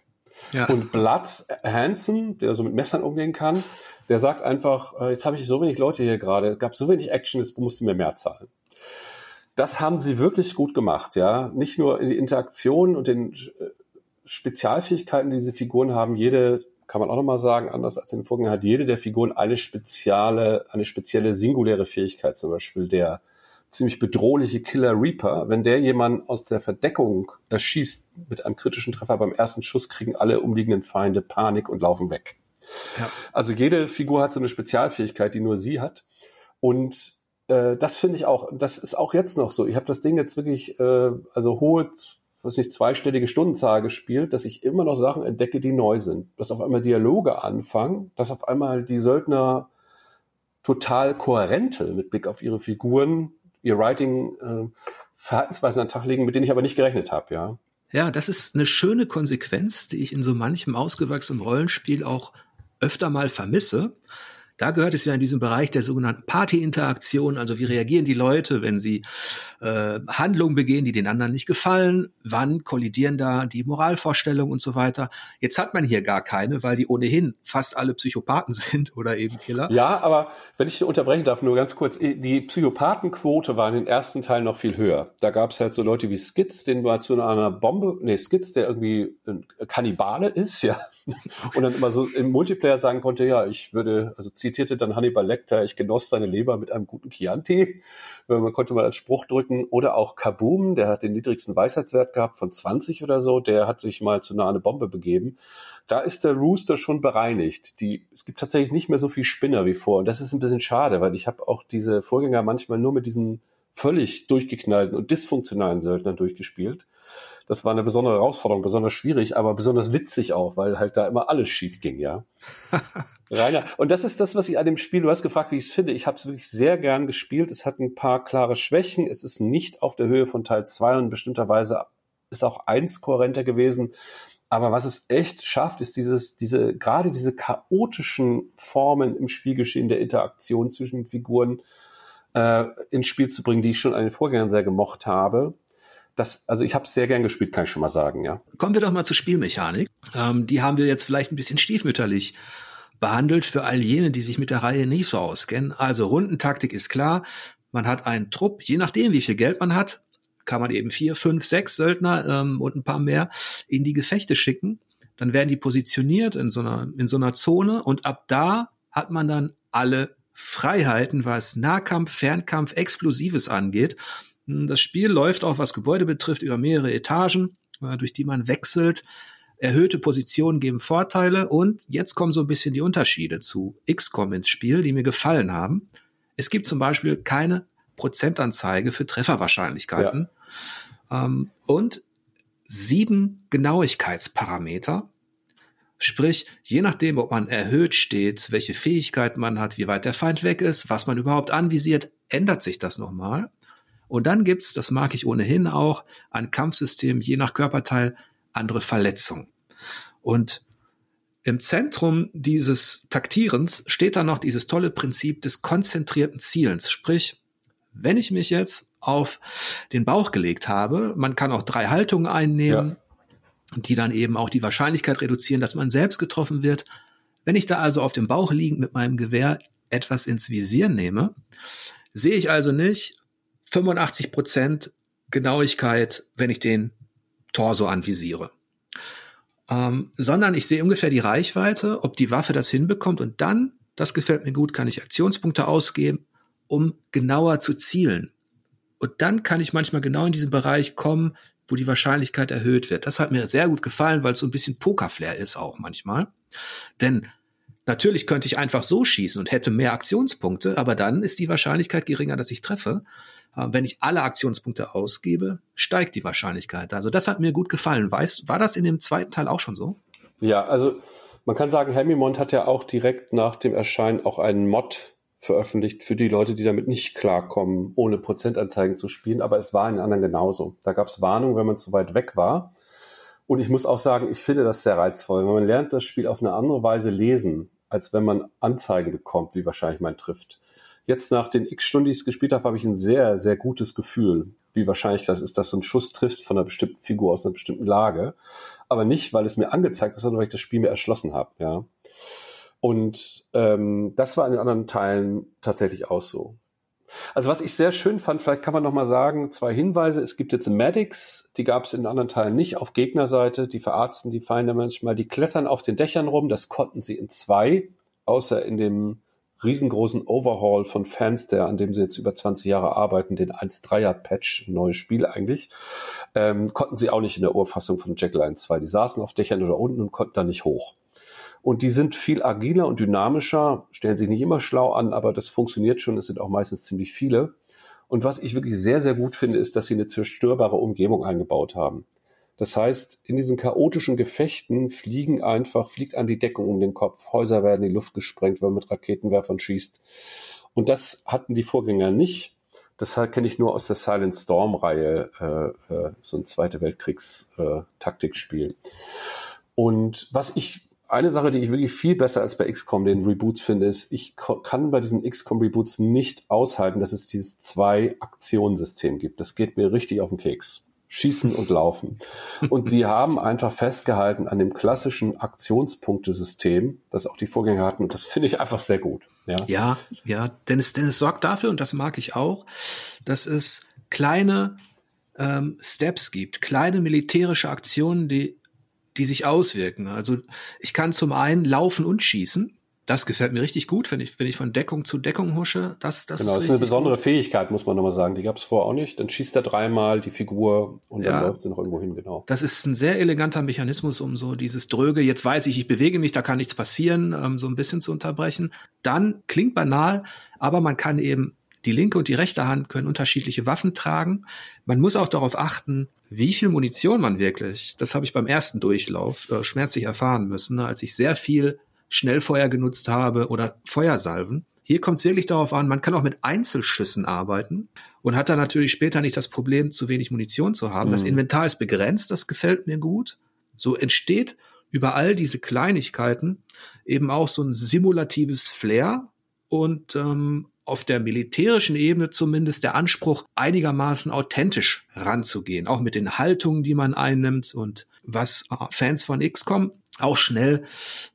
Ja. Und Blood Hansen, der so mit Messern umgehen kann, der sagt einfach, äh, jetzt habe ich so wenig Leute hier gerade, es gab so wenig Action, jetzt musst du mir mehr zahlen. Das haben sie wirklich gut gemacht, ja. Nicht nur in die Interaktion und den äh, Spezialfähigkeiten, die diese Figuren haben. Jede, kann man auch nochmal sagen, anders als in den Vorgängern, hat jede der Figuren eine spezielle, eine spezielle singuläre Fähigkeit. Zum Beispiel der ziemlich bedrohliche Killer Reaper. Wenn der jemand aus der Verdeckung erschießt mit einem kritischen Treffer beim ersten Schuss, kriegen alle umliegenden Feinde Panik und laufen weg. Ja. Also jede Figur hat so eine Spezialfähigkeit, die nur sie hat. Und äh, das finde ich auch, das ist auch jetzt noch so. Ich habe das Ding jetzt wirklich, äh, also hohe, was nicht, zweistellige Stundenzahl gespielt, dass ich immer noch Sachen entdecke, die neu sind. Dass auf einmal Dialoge anfangen, dass auf einmal die Söldner total kohärente mit Blick auf ihre Figuren, ihr Writing, äh, Verhaltensweisen an den Tag legen, mit denen ich aber nicht gerechnet habe, ja. Ja, das ist eine schöne Konsequenz, die ich in so manchem ausgewachsenen Rollenspiel auch öfter mal vermisse. Da gehört es ja in diesem Bereich der sogenannten Party-Interaktion, also wie reagieren die Leute, wenn sie äh, Handlungen begehen, die den anderen nicht gefallen, wann kollidieren da die Moralvorstellungen und so weiter. Jetzt hat man hier gar keine, weil die ohnehin fast alle Psychopathen sind oder eben Killer. Ja, aber wenn ich unterbrechen darf, nur ganz kurz, die Psychopathenquote war in den ersten Teilen noch viel höher. Da gab es halt so Leute wie Skitz, den war zu einer Bombe, nee, Skitz, der irgendwie ein Kannibale ist, ja, und dann immer so im Multiplayer sagen konnte, ja, ich würde, also zitierte dann Hannibal Lecter, ich genoss seine Leber mit einem guten Chianti. Man konnte mal als Spruch drücken. Oder auch Kaboom, der hat den niedrigsten Weisheitswert gehabt von 20 oder so. Der hat sich mal zu nah eine Bombe begeben. Da ist der Rooster schon bereinigt. Die, es gibt tatsächlich nicht mehr so viel Spinner wie vor. Und das ist ein bisschen schade, weil ich habe auch diese Vorgänger manchmal nur mit diesen völlig durchgeknallten und dysfunktionalen Söldnern durchgespielt das war eine besondere Herausforderung, besonders schwierig, aber besonders witzig auch, weil halt da immer alles schief ging, ja. Rainer, und das ist das, was ich an dem Spiel, du hast gefragt, wie ich es finde. Ich habe es wirklich sehr gern gespielt. Es hat ein paar klare Schwächen. Es ist nicht auf der Höhe von Teil 2 und bestimmterweise ist auch eins kohärenter gewesen. Aber was es echt schafft, ist dieses, diese, gerade diese chaotischen Formen im Spielgeschehen der Interaktion zwischen den Figuren äh, ins Spiel zu bringen, die ich schon an den Vorgängern sehr gemocht habe das, also ich habe es sehr gern gespielt, kann ich schon mal sagen, ja. Kommen wir doch mal zur Spielmechanik. Ähm, die haben wir jetzt vielleicht ein bisschen stiefmütterlich behandelt für all jene, die sich mit der Reihe nicht so auskennen. Also Rundentaktik ist klar. Man hat einen Trupp, je nachdem, wie viel Geld man hat, kann man eben vier, fünf, sechs Söldner ähm, und ein paar mehr in die Gefechte schicken. Dann werden die positioniert in so einer, in so einer Zone und ab da hat man dann alle Freiheiten, was Nahkampf, Fernkampf, Explosives angeht. Hm, das Spiel läuft auch, was Gebäude betrifft, über mehrere Etagen, äh, durch die man wechselt. Erhöhte Positionen geben Vorteile und jetzt kommen so ein bisschen die Unterschiede zu XCOM ins Spiel, die mir gefallen haben. Es gibt zum Beispiel keine Prozentanzeige für Trefferwahrscheinlichkeiten ja. ähm, und sieben Genauigkeitsparameter. Sprich, je nachdem, ob man erhöht steht, welche Fähigkeit man hat, wie weit der Feind weg ist, was man überhaupt anvisiert, ändert sich das nochmal. Und dann gibt's, das mag ich ohnehin auch, ein Kampfsystem, je nach Körperteil, andere Verletzungen. Und im Zentrum dieses Taktierens steht dann noch dieses tolle Prinzip des konzentrierten Zielens. Sprich, wenn ich mich jetzt auf den Bauch gelegt habe, man kann auch drei Haltungen einnehmen, ja. die dann eben auch die Wahrscheinlichkeit reduzieren, dass man selbst getroffen wird. Wenn ich da also auf dem Bauch liegend mit meinem Gewehr etwas ins Visier nehme, sehe ich also nicht, 85 Prozent Genauigkeit, wenn ich den Torso anvisiere. Ähm, sondern ich sehe ungefähr die Reichweite, ob die Waffe das hinbekommt und dann, das gefällt mir gut, kann ich Aktionspunkte ausgeben, um genauer zu zielen. Und dann kann ich manchmal genau in diesen Bereich kommen, wo die Wahrscheinlichkeit erhöht wird. Das hat mir sehr gut gefallen, weil es so ein bisschen Pokerflair ist auch manchmal. Denn natürlich könnte ich einfach so schießen und hätte mehr Aktionspunkte, aber dann ist die Wahrscheinlichkeit geringer, dass ich treffe. Äh, wenn ich alle Aktionspunkte ausgebe, steigt die Wahrscheinlichkeit. Also das hat mir gut gefallen. Weißt, war das in dem zweiten Teil auch schon so? Ja, also man kann sagen, Helmimont hat ja auch direkt nach dem Erscheinen auch einen Mod veröffentlicht für die Leute, die damit nicht klarkommen, ohne Prozentanzeigen zu spielen. Aber es war in anderen genauso. Da gab es Warnungen, wenn man zu weit weg war. Und ich muss auch sagen, ich finde das sehr reizvoll. Wenn man lernt das Spiel auf eine andere Weise lesen, als wenn man Anzeigen bekommt, wie wahrscheinlich man trifft Jetzt nach den x Stunden, die ich gespielt habe, habe ich ein sehr, sehr gutes Gefühl, wie wahrscheinlich das ist, dass so ein Schuss trifft von einer bestimmten Figur aus einer bestimmten Lage. Aber nicht, weil es mir angezeigt ist, sondern weil ich das Spiel mir erschlossen habe. Ja. Und ähm, das war in den anderen Teilen tatsächlich auch so. Also was ich sehr schön fand, vielleicht kann man noch mal sagen, zwei Hinweise. Es gibt jetzt Medics, die gab es in anderen Teilen nicht auf Gegnerseite. Die verarzten die Feinde manchmal. Die klettern auf den Dächern rum. Das konnten sie in zwei, außer in dem riesengroßen Overhaul von Fans, der an dem sie jetzt über 20 Jahre arbeiten, den 1.3er Patch, neues Spiel eigentlich, ähm, konnten sie auch nicht in der Urfassung von Jack Line 2. Die saßen auf Dächern oder unten und konnten da nicht hoch. Und die sind viel agiler und dynamischer, stellen sich nicht immer schlau an, aber das funktioniert schon. Es sind auch meistens ziemlich viele. Und was ich wirklich sehr, sehr gut finde, ist, dass sie eine zerstörbare Umgebung eingebaut haben. Das heißt, in diesen chaotischen Gefechten fliegen einfach, fliegt einem die Deckung um den Kopf, Häuser werden in die Luft gesprengt, wenn man mit Raketenwerfern schießt. Und das hatten die Vorgänger nicht. Das kenne ich nur aus der Silent Storm-Reihe, äh, äh, so ein Zweite Weltkriegs-Taktikspiel. Äh, und was ich eine Sache, die ich wirklich viel besser als bei XCOM den Reboots finde, ist, ich kann bei diesen XCOM Reboots nicht aushalten, dass es dieses zwei Aktionssystem gibt. Das geht mir richtig auf den Keks. Schießen und Laufen. Und sie haben einfach festgehalten an dem klassischen Aktionspunktesystem, das auch die Vorgänger hatten. Und das finde ich einfach sehr gut. Ja, ja, ja denn, es, denn es sorgt dafür, und das mag ich auch, dass es kleine ähm, Steps gibt, kleine militärische Aktionen, die die sich auswirken. Also ich kann zum einen laufen und schießen. Das gefällt mir richtig gut, wenn ich, wenn ich von Deckung zu Deckung husche. Das, das genau, das ist eine besondere gut. Fähigkeit, muss man nochmal sagen. Die gab es vorher auch nicht. Dann schießt er dreimal die Figur und ja, dann läuft sie noch irgendwo hin, genau. Das ist ein sehr eleganter Mechanismus, um so dieses Dröge, jetzt weiß ich, ich bewege mich, da kann nichts passieren, ähm, so ein bisschen zu unterbrechen. Dann klingt banal, aber man kann eben die linke und die rechte Hand können unterschiedliche Waffen tragen. Man muss auch darauf achten, wie viel Munition man wirklich, das habe ich beim ersten Durchlauf äh, schmerzlich erfahren müssen, ne, als ich sehr viel Schnellfeuer genutzt habe oder Feuersalven. Hier kommt es wirklich darauf an, man kann auch mit Einzelschüssen arbeiten und hat dann natürlich später nicht das Problem, zu wenig Munition zu haben. Mhm. Das Inventar ist begrenzt, das gefällt mir gut. So entsteht über all diese Kleinigkeiten eben auch so ein simulatives Flair und ähm, auf der militärischen Ebene zumindest der Anspruch, einigermaßen authentisch ranzugehen, auch mit den Haltungen, die man einnimmt und was Fans von XCOM auch schnell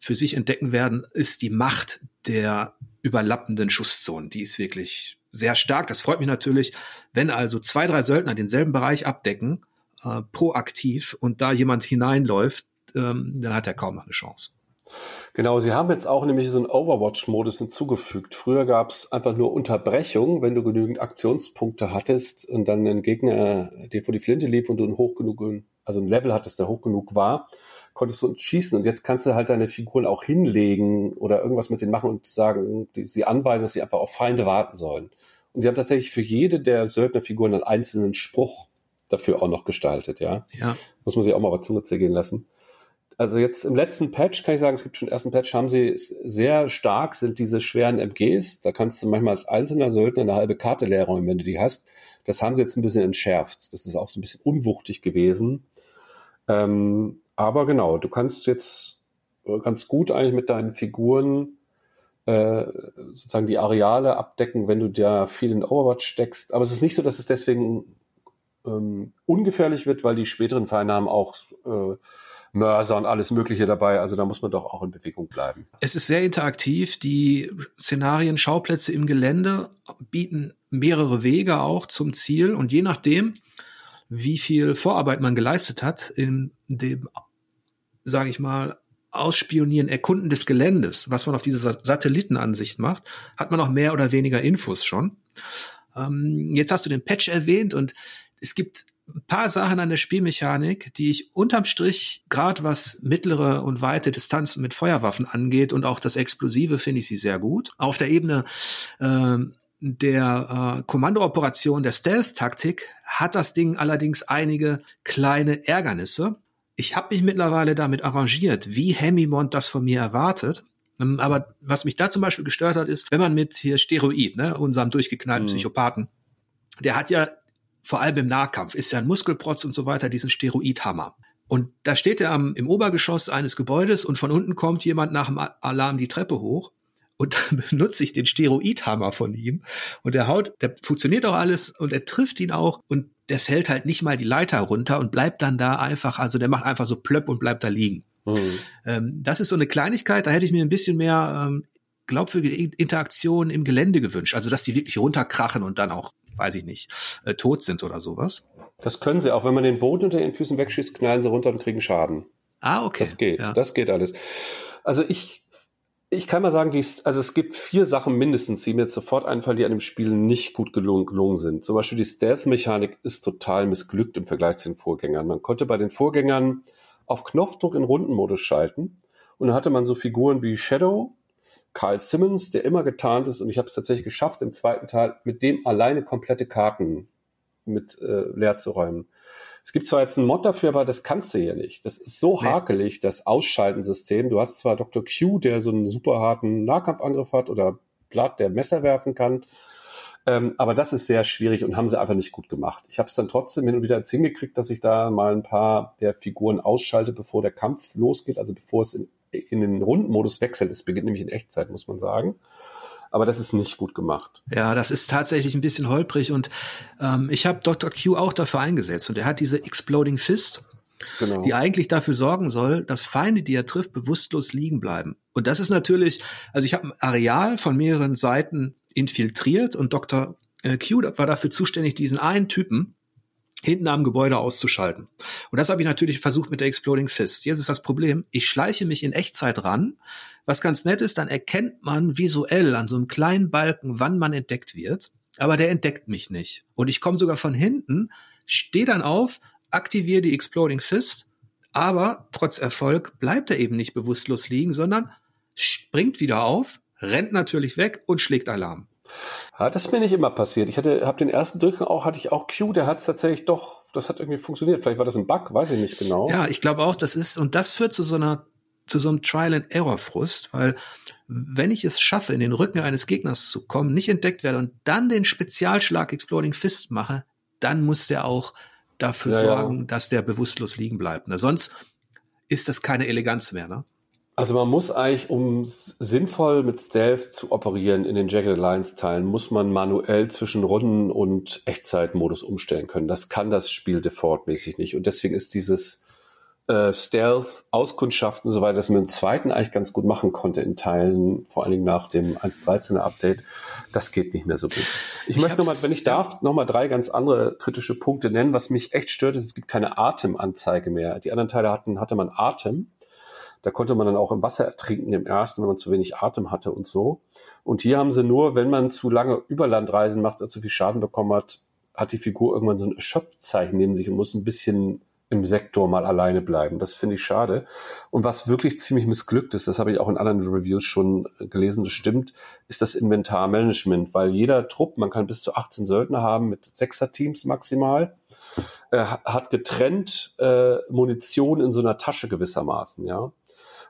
für sich entdecken werden, ist die Macht der überlappenden Schusszonen. Die ist wirklich sehr stark. Das freut mich natürlich, wenn also zwei, drei Söldner denselben Bereich abdecken, äh, proaktiv und da jemand hineinläuft, ähm, dann hat er kaum noch eine Chance. Genau, sie haben jetzt auch nämlich so einen Overwatch-Modus hinzugefügt. Früher gab es einfach nur Unterbrechung, wenn du genügend Aktionspunkte hattest und dann ein Gegner dir vor die Flinte lief und du ein hoch genug, also ein Level hattest, der hoch genug war, konntest du schießen. Und jetzt kannst du halt deine Figuren auch hinlegen oder irgendwas mit denen machen und sagen, die, sie anweisen, dass sie einfach auf Feinde warten sollen. Und sie haben tatsächlich für jede der Söldnerfiguren einen einzelnen Spruch dafür auch noch gestaltet, ja. Ja. Muss man sich auch mal was Zunge zergehen lassen. Also jetzt im letzten Patch kann ich sagen, es gibt schon ersten Patch, haben sie sehr stark, sind diese schweren MGs. Da kannst du manchmal als einzelner Söldner eine halbe Karte leer räumen, wenn du die hast. Das haben sie jetzt ein bisschen entschärft. Das ist auch so ein bisschen unwuchtig gewesen. Ähm, aber genau, du kannst jetzt ganz gut eigentlich mit deinen Figuren äh, sozusagen die Areale abdecken, wenn du da viel in Overwatch steckst. Aber es ist nicht so, dass es deswegen ähm, ungefährlich wird, weil die späteren haben auch äh, Mörser und alles Mögliche dabei. Also da muss man doch auch in Bewegung bleiben. Es ist sehr interaktiv. Die Szenarien, Schauplätze im Gelände bieten mehrere Wege auch zum Ziel. Und je nachdem, wie viel Vorarbeit man geleistet hat in dem, sage ich mal, Ausspionieren, Erkunden des Geländes, was man auf dieser Satellitenansicht macht, hat man auch mehr oder weniger Infos schon. Ähm, jetzt hast du den Patch erwähnt und es gibt paar Sachen an der Spielmechanik, die ich unterm Strich, gerade was mittlere und weite Distanzen mit Feuerwaffen angeht und auch das Explosive, finde ich sie sehr gut. Auf der Ebene äh, der äh, Kommandooperation, der Stealth-Taktik, hat das Ding allerdings einige kleine Ärgernisse. Ich habe mich mittlerweile damit arrangiert, wie Hemimont das von mir erwartet. Ähm, aber was mich da zum Beispiel gestört hat, ist, wenn man mit hier Steroid, ne, unserem durchgeknallten mhm. Psychopathen, der hat ja vor allem im Nahkampf, ist ja ein Muskelprotz und so weiter, diesen Steroidhammer. Und da steht er am, im Obergeschoss eines Gebäudes und von unten kommt jemand nach dem Alarm die Treppe hoch und dann benutze ich den Steroidhammer von ihm und der haut, der funktioniert auch alles und er trifft ihn auch und der fällt halt nicht mal die Leiter runter und bleibt dann da einfach, also der macht einfach so plöpp und bleibt da liegen. Mhm. Ähm, das ist so eine Kleinigkeit, da hätte ich mir ein bisschen mehr ähm, glaubwürdige Interaktion im Gelände gewünscht. Also, dass die wirklich runterkrachen und dann auch, weiß ich nicht, äh, tot sind oder sowas. Das können sie, auch wenn man den Boden unter ihren Füßen wegschießt, knallen sie runter und kriegen Schaden. Ah, okay. Das geht, ja. das geht alles. Also ich ich kann mal sagen, dies, also es gibt vier Sachen mindestens, die mir jetzt sofort einfallen, die an dem Spiel nicht gut gelungen, gelungen sind. Zum Beispiel die Stealth-Mechanik ist total missglückt im Vergleich zu den Vorgängern. Man konnte bei den Vorgängern auf Knopfdruck in Rundenmodus schalten und dann hatte man so Figuren wie Shadow, Carl Simmons, der immer getarnt ist und ich habe es tatsächlich geschafft, im zweiten Teil mit dem alleine komplette Karten mit äh, leer zu räumen. Es gibt zwar jetzt einen Mod dafür, aber das kannst du hier nicht. Das ist so nee. hakelig, das Ausschaltensystem. Du hast zwar Dr. Q, der so einen super harten Nahkampfangriff hat oder Blatt, der Messer werfen kann. Ähm, aber das ist sehr schwierig und haben sie einfach nicht gut gemacht. Ich habe es dann trotzdem hin und wieder jetzt hingekriegt, dass ich da mal ein paar der Figuren ausschalte, bevor der Kampf losgeht, also bevor es in, in den Rundenmodus wechselt. Es beginnt nämlich in Echtzeit, muss man sagen aber das ist nicht gut gemacht. Ja, das ist tatsächlich ein bisschen holprig und ähm, ich habe Dr. Q auch dafür eingesetzt und er hat diese Exploding Fist, genau. die eigentlich dafür sorgen soll, dass Feinde, die er trifft, bewusstlos liegen bleiben. Und das ist natürlich, also ich habe ein Areal von mehreren Seiten infiltriert und Dr. Äh, Q war dafür zuständig, diesen einen Typen hinten am Gebäude auszuschalten. Und das habe ich natürlich versucht mit der Exploding Fist. Jetzt ist das Problem, ich schleiche mich in Echtzeit ran, was ganz nett ist, dann erkennt man visuell an so einem kleinen Balken, wann man entdeckt wird. Aber der entdeckt mich nicht. Und ich komme sogar von hinten, stehe dann auf, aktiviere die Exploding Fist, aber trotz Erfolg bleibt er eben nicht bewusstlos liegen, sondern springt wieder auf, rennt natürlich weg und schlägt Alarm. Ja, das ist mir nicht immer passiert. Ich hatte, habe den ersten Durchgang auch, hatte ich auch Q, der hat es tatsächlich doch, das hat irgendwie funktioniert. Vielleicht war das ein Bug, weiß ich nicht genau. Ja, ich glaube auch, das ist, und das führt zu so einer zu so einem Trial-and-Error-Frust, weil wenn ich es schaffe, in den Rücken eines Gegners zu kommen, nicht entdeckt werde und dann den Spezialschlag Exploding Fist mache, dann muss der auch dafür ja, sorgen, ja. dass der bewusstlos liegen bleibt. Ne? Sonst ist das keine Eleganz mehr. Ne? Also man muss eigentlich, um sinnvoll mit Stealth zu operieren in den Jagged Alliance Teilen, muss man manuell zwischen Runden und Echtzeitmodus umstellen können. Das kann das Spiel defaultmäßig nicht. Und deswegen ist dieses äh, Stealth, Auskundschaften und so weiter, das man im zweiten eigentlich ganz gut machen konnte in Teilen, vor allen Dingen nach dem 1.13er Update. Das geht nicht mehr so gut. Ich, ich möchte nochmal, wenn ich darf, nochmal drei ganz andere kritische Punkte nennen. Was mich echt stört, ist, es gibt keine Atemanzeige mehr. Die anderen Teile hatten, hatte man Atem. Da konnte man dann auch im Wasser ertrinken im ersten, wenn man zu wenig Atem hatte und so. Und hier haben sie nur, wenn man zu lange Überlandreisen macht oder zu viel Schaden bekommen hat, hat die Figur irgendwann so ein Erschöpfzeichen neben sich und muss ein bisschen im Sektor mal alleine bleiben. Das finde ich schade. Und was wirklich ziemlich missglückt ist, das habe ich auch in anderen Reviews schon gelesen, das stimmt, ist das Inventarmanagement, weil jeder Trupp, man kann bis zu 18 Söldner haben mit Sechser-Teams maximal, äh, hat getrennt äh, Munition in so einer Tasche gewissermaßen, ja.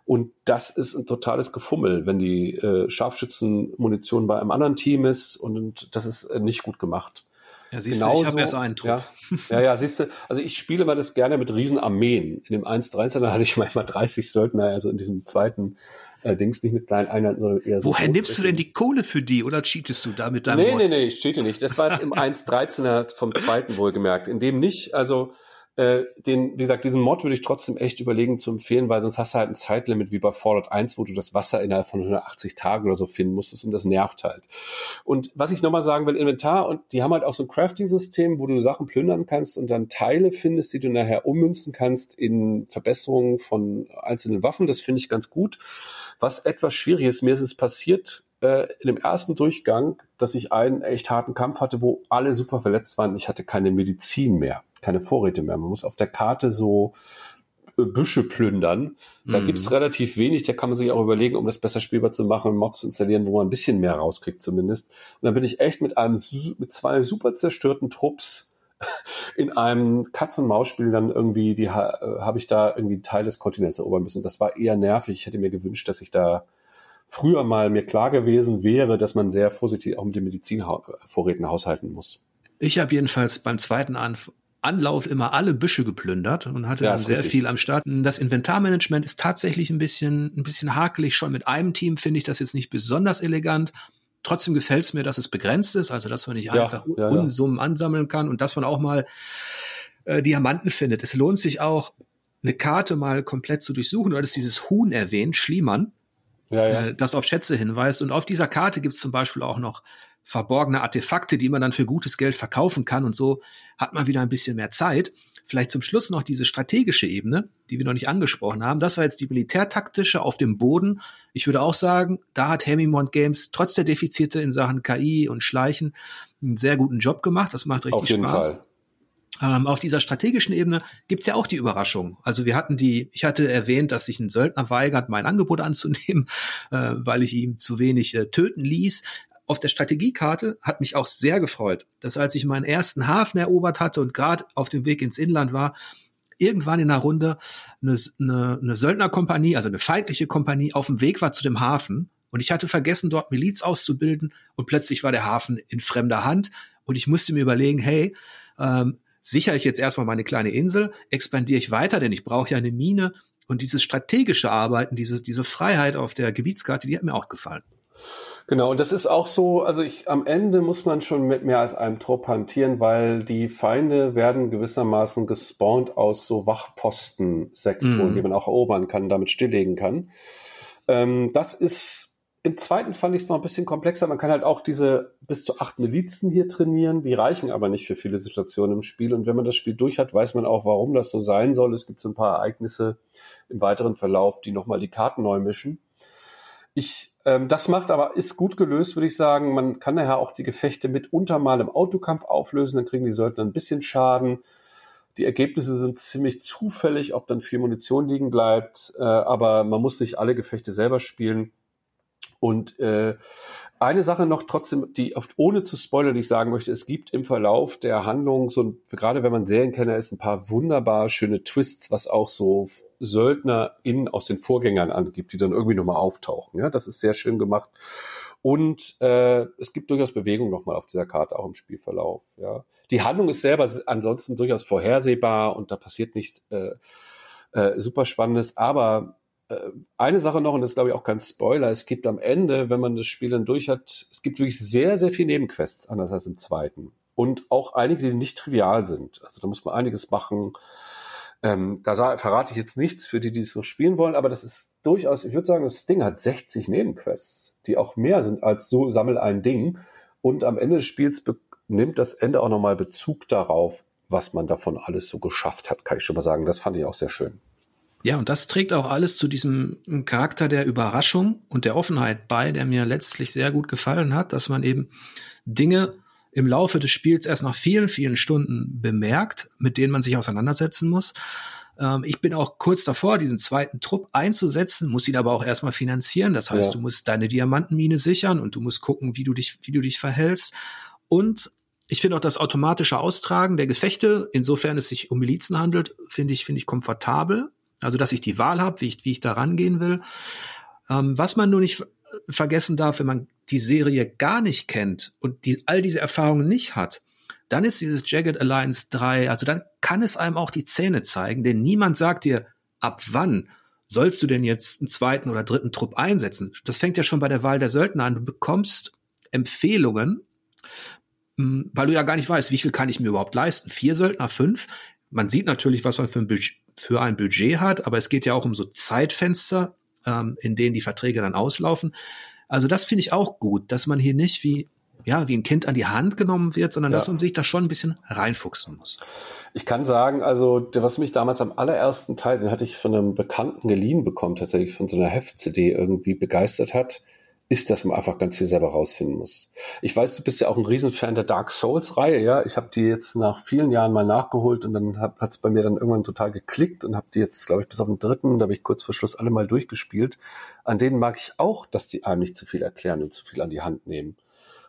Und das ist ein totales Gefummel, wenn die äh, Scharfschützenmunition bei einem anderen Team ist und das ist äh, nicht gut gemacht. Ja, siehst Genauso, du, ich habe erst einen Trupp. Ja, ja, ja, siehst du, also ich spiele mal das gerne mit Riesenarmeen. In dem 1.13er hatte ich manchmal 30 Söldner, also in diesem zweiten äh, Dings nicht mit kleinen Einheiten, sondern eher so. Woher nimmst du denn die Kohle für die oder cheatest du da mit deinem Nee, Mod? nee, nee, ich cheate nicht. Das war jetzt im 1.13er vom zweiten wohlgemerkt. In dem nicht, also äh, den, wie gesagt, diesen Mod würde ich trotzdem echt überlegen zu empfehlen, weil sonst hast du halt ein Zeitlimit wie bei Fallout 1, wo du das Wasser innerhalb von 180 Tagen oder so finden musstest und das nervt halt. Und was ich nochmal sagen will, Inventar und die haben halt auch so ein Crafting-System, wo du Sachen plündern kannst und dann Teile findest, die du nachher ummünzen kannst in Verbesserungen von einzelnen Waffen. Das finde ich ganz gut. Was etwas schwierig ist, mir ist es passiert, äh, in dem ersten Durchgang, dass ich einen echt harten Kampf hatte, wo alle super verletzt waren. Ich hatte keine Medizin mehr keine Vorräte mehr. Man muss auf der Karte so äh, Büsche plündern. Da mhm. gibt es relativ wenig, da kann man sich auch überlegen, um das besser spielbar zu machen, Mods zu installieren, wo man ein bisschen mehr rauskriegt zumindest. Und dann bin ich echt mit einem mit zwei super zerstörten Trupps in einem Katz-und-Maus-Spiel dann irgendwie, die äh, habe ich da irgendwie einen Teil des Kontinents erobern müssen. Das war eher nervig. Ich hätte mir gewünscht, dass ich da früher mal mir klar gewesen wäre, dass man sehr vorsichtig auch mit den Medizinvorräten haushalten muss. Ich habe jedenfalls beim zweiten Anf Anlauf immer alle Büsche geplündert und hatte ja, dann sehr richtig. viel am Start. Das Inventarmanagement ist tatsächlich ein bisschen, ein bisschen hakelig. Schon mit einem Team finde ich das jetzt nicht besonders elegant. Trotzdem gefällt es mir, dass es begrenzt ist, also dass man nicht ja, einfach ja, Unsummen ansammeln kann und dass man auch mal äh, Diamanten findet. Es lohnt sich auch, eine Karte mal komplett zu durchsuchen. Du hattest dieses Huhn erwähnt, Schliemann, ja, ja. Äh, das auf Schätze hinweist. Und auf dieser Karte gibt es zum Beispiel auch noch verborgene Artefakte, die man dann für gutes Geld verkaufen kann. Und so hat man wieder ein bisschen mehr Zeit. Vielleicht zum Schluss noch diese strategische Ebene, die wir noch nicht angesprochen haben. Das war jetzt die militärtaktische auf dem Boden. Ich würde auch sagen, da hat Hemimont Games trotz der Defizite in Sachen KI und Schleichen einen sehr guten Job gemacht. Das macht richtig auf jeden Spaß. Fall. Ähm, auf dieser strategischen Ebene gibt's ja auch die Überraschung. Also wir hatten die, ich hatte erwähnt, dass sich ein Söldner weigert, mein Angebot anzunehmen, äh, weil ich ihm zu wenig äh, töten ließ auf der Strategiekarte hat mich auch sehr gefreut, dass als ich meinen ersten Hafen erobert hatte und gerade auf dem Weg ins Inland war, irgendwann in einer Runde eine, eine, eine Söldnerkompanie, also eine feindliche Kompanie, auf dem Weg war zu dem Hafen. Und ich hatte vergessen, dort Miliz auszubilden. Und plötzlich war der Hafen in fremder Hand. Und ich musste mir überlegen, hey, ähm, sichere ich jetzt erstmal meine kleine Insel, expandiere ich weiter, denn ich brauche ja eine Mine. Und dieses strategische Arbeiten, diese, diese Freiheit auf der Gebietskarte, die hat mir auch gefallen. Genau, und das ist auch so, also ich, am Ende muss man schon mit mehr als einem Trupp hantieren, weil die Feinde werden gewissermaßen gespawnt aus so Wachpostensektoren, mm. die man auch erobern kann, damit stilllegen kann. Ähm, das ist, im zweiten fand ich es noch ein bisschen komplexer. Man kann halt auch diese bis zu acht Milizen hier trainieren, die reichen aber nicht für viele Situationen im Spiel. Und wenn man das Spiel durch hat, weiß man auch, warum das so sein soll. Es gibt so ein paar Ereignisse im weiteren Verlauf, die nochmal die Karten neu mischen. Ich ähm, das macht aber, ist gut gelöst, würde ich sagen. Man kann daher auch die Gefechte mitunter mal im Autokampf auflösen, dann kriegen die Söldner ein bisschen Schaden. Die Ergebnisse sind ziemlich zufällig, ob dann viel Munition liegen bleibt, äh, aber man muss nicht alle Gefechte selber spielen. Und äh, eine Sache noch trotzdem, die oft ohne zu spoilern, die ich sagen möchte, es gibt im Verlauf der Handlung so, gerade wenn man Serienkenner ist, ein paar wunderbar schöne Twists, was auch so SöldnerInnen aus den Vorgängern angibt, die dann irgendwie nochmal auftauchen. Ja, das ist sehr schön gemacht. Und äh, es gibt durchaus Bewegung nochmal auf dieser Karte, auch im Spielverlauf. Ja. Die Handlung ist selber ansonsten durchaus vorhersehbar und da passiert nicht äh, äh, super Spannendes, aber eine Sache noch, und das ist glaube ich auch kein Spoiler, es gibt am Ende, wenn man das Spiel dann durch hat, es gibt wirklich sehr, sehr viele Nebenquests, anders als im zweiten. Und auch einige, die nicht trivial sind. Also da muss man einiges machen. Ähm, da verrate ich jetzt nichts für die, die es so spielen wollen, aber das ist durchaus, ich würde sagen, das Ding hat 60 Nebenquests, die auch mehr sind als so sammel ein Ding. Und am Ende des Spiels nimmt das Ende auch nochmal Bezug darauf, was man davon alles so geschafft hat, kann ich schon mal sagen. Das fand ich auch sehr schön. Ja, und das trägt auch alles zu diesem Charakter der Überraschung und der Offenheit bei, der mir letztlich sehr gut gefallen hat, dass man eben Dinge im Laufe des Spiels erst nach vielen, vielen Stunden bemerkt, mit denen man sich auseinandersetzen muss. Ähm, ich bin auch kurz davor, diesen zweiten Trupp einzusetzen, muss ihn aber auch erstmal finanzieren. Das heißt, ja. du musst deine Diamantenmine sichern und du musst gucken, wie du dich, wie du dich verhältst. Und ich finde auch das automatische Austragen der Gefechte, insofern es sich um Milizen handelt, finde ich, finde ich komfortabel. Also, dass ich die Wahl habe, wie ich, wie ich da rangehen will. Ähm, was man nur nicht vergessen darf, wenn man die Serie gar nicht kennt und die, all diese Erfahrungen nicht hat, dann ist dieses Jagged Alliance 3, also dann kann es einem auch die Zähne zeigen, denn niemand sagt dir, ab wann sollst du denn jetzt einen zweiten oder dritten Trupp einsetzen? Das fängt ja schon bei der Wahl der Söldner an. Du bekommst Empfehlungen, hm, weil du ja gar nicht weißt, wie viel kann ich mir überhaupt leisten? Vier Söldner, fünf? Man sieht natürlich, was man für ein Budget, für ein Budget hat, aber es geht ja auch um so Zeitfenster, ähm, in denen die Verträge dann auslaufen. Also das finde ich auch gut, dass man hier nicht wie ja, wie ein Kind an die Hand genommen wird, sondern ja. dass man sich da schon ein bisschen reinfuchsen muss. Ich kann sagen, also was mich damals am allerersten Teil, den hatte ich von einem Bekannten geliehen bekommen, tatsächlich von so einer Heft-CD irgendwie begeistert hat, ist, dass man einfach ganz viel selber rausfinden muss. Ich weiß, du bist ja auch ein Riesenfan der Dark Souls-Reihe, ja. Ich habe die jetzt nach vielen Jahren mal nachgeholt und dann hat es bei mir dann irgendwann total geklickt und habe die jetzt, glaube ich, bis auf den dritten, da habe ich kurz vor Schluss alle mal durchgespielt. An denen mag ich auch, dass die einem nicht zu viel erklären und zu viel an die Hand nehmen.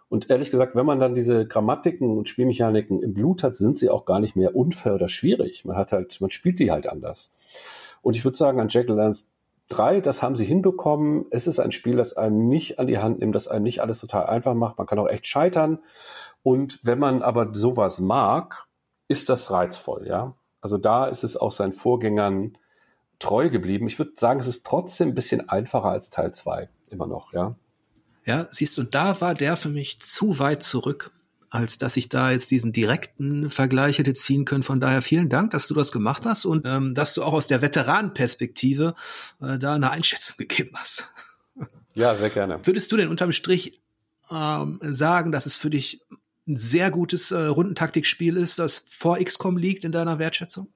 Und ehrlich gesagt, wenn man dann diese Grammatiken und Spielmechaniken im Blut hat, sind sie auch gar nicht mehr unfair oder schwierig. Man hat halt, man spielt die halt anders. Und ich würde sagen, an Jack Lance Drei, das haben sie hinbekommen. Es ist ein Spiel, das einem nicht an die Hand nimmt, das einem nicht alles total einfach macht. Man kann auch echt scheitern. Und wenn man aber sowas mag, ist das reizvoll, ja. Also da ist es auch seinen Vorgängern treu geblieben. Ich würde sagen, es ist trotzdem ein bisschen einfacher als Teil 2, immer noch, ja. Ja, siehst du, da war der für mich zu weit zurück, als dass ich da jetzt diesen direkten Vergleich hätte ziehen können. Von daher vielen Dank, dass du das gemacht hast und ähm, dass du auch aus der Veteranenperspektive äh, da eine Einschätzung gegeben hast. Ja, sehr gerne. Würdest du denn unterm Strich ähm, sagen, dass es für dich ein sehr gutes äh, Rundentaktikspiel ist, das vor XCOM liegt in deiner Wertschätzung?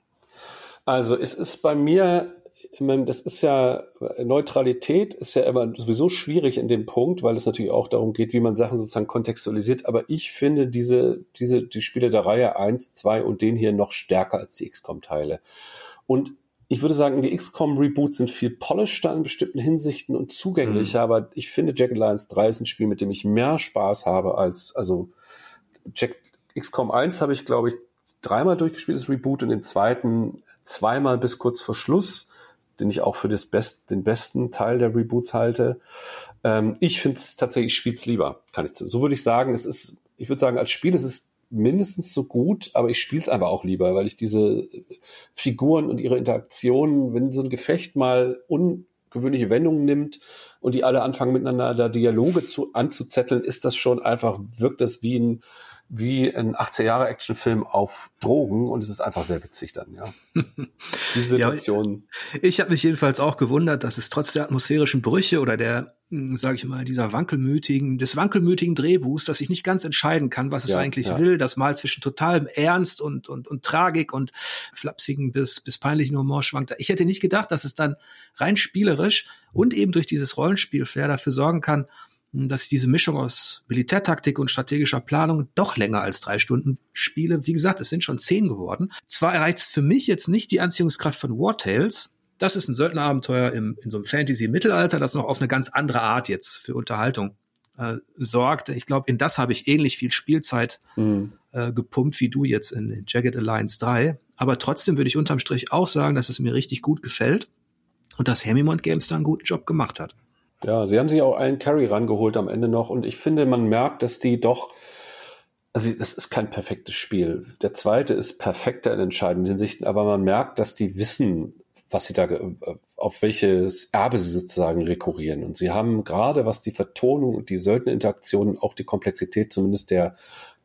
Also es ist bei mir, meine, das ist ja, Neutralität ist ja immer sowieso schwierig in dem Punkt, weil es natürlich auch darum geht, wie man Sachen sozusagen kontextualisiert. Aber ich finde diese, diese, die Spiele der Reihe 1, 2 und den hier noch stärker als die XCOM-Teile. Und ich würde sagen, die XCOM-Reboots sind viel polished in bestimmten Hinsichten und zugänglicher, mhm. aber ich finde Jack Alliance 3 ist ein Spiel, mit dem ich mehr Spaß habe als, also Jack XCOM 1 habe ich, glaube ich, dreimal durchgespielt, das Reboot, und den zweiten zweimal bis kurz vor Schluss, den ich auch für das Best, den besten Teil der Reboots halte. Ähm, ich finde es tatsächlich, ich spiele es lieber, kann ich so würde ich sagen. Es ist, ich würde sagen, als Spiel ist es mindestens so gut, aber ich spiele es einfach auch lieber, weil ich diese Figuren und ihre Interaktionen, wenn so ein Gefecht mal ungewöhnliche Wendungen nimmt und die alle anfangen miteinander da Dialoge zu, anzuzetteln, ist das schon einfach, wirkt das wie ein wie ein 80er Jahre Actionfilm auf Drogen und es ist einfach sehr witzig dann, ja. Diese Situation. Ja, ich habe mich jedenfalls auch gewundert, dass es trotz der atmosphärischen Brüche oder der, hm, sage ich mal, dieser wankelmütigen, des wankelmütigen Drehbuchs, dass ich nicht ganz entscheiden kann, was es ja, eigentlich ja. will, das mal zwischen totalem Ernst und, und, und Tragik und flapsigen bis, bis peinlichen Humor schwankt. Ich hätte nicht gedacht, dass es dann rein spielerisch und eben durch dieses Rollenspiel-Flair dafür sorgen kann, dass ich diese Mischung aus Militärtaktik und strategischer Planung doch länger als drei Stunden spiele. Wie gesagt, es sind schon zehn geworden. Zwar erreicht es für mich jetzt nicht die Anziehungskraft von War Tales. Das ist ein Söldnerabenteuer im, in so einem Fantasy-Mittelalter, das noch auf eine ganz andere Art jetzt für Unterhaltung äh, sorgt. Ich glaube, in das habe ich ähnlich viel Spielzeit mhm. äh, gepumpt wie du jetzt in, in Jagged Alliance 3. Aber trotzdem würde ich unterm Strich auch sagen, dass es mir richtig gut gefällt und dass Hemimont Games da einen guten Job gemacht hat. Ja, sie haben sich auch einen Carry rangeholt am Ende noch und ich finde, man merkt, dass die doch, also das ist kein perfektes Spiel. Der zweite ist perfekter in entscheidenden Hinsichten, aber man merkt, dass die wissen, was sie da, auf welches Erbe sie sozusagen rekurrieren. Und sie haben gerade, was die Vertonung und die Söldnerinteraktionen, auch die Komplexität zumindest der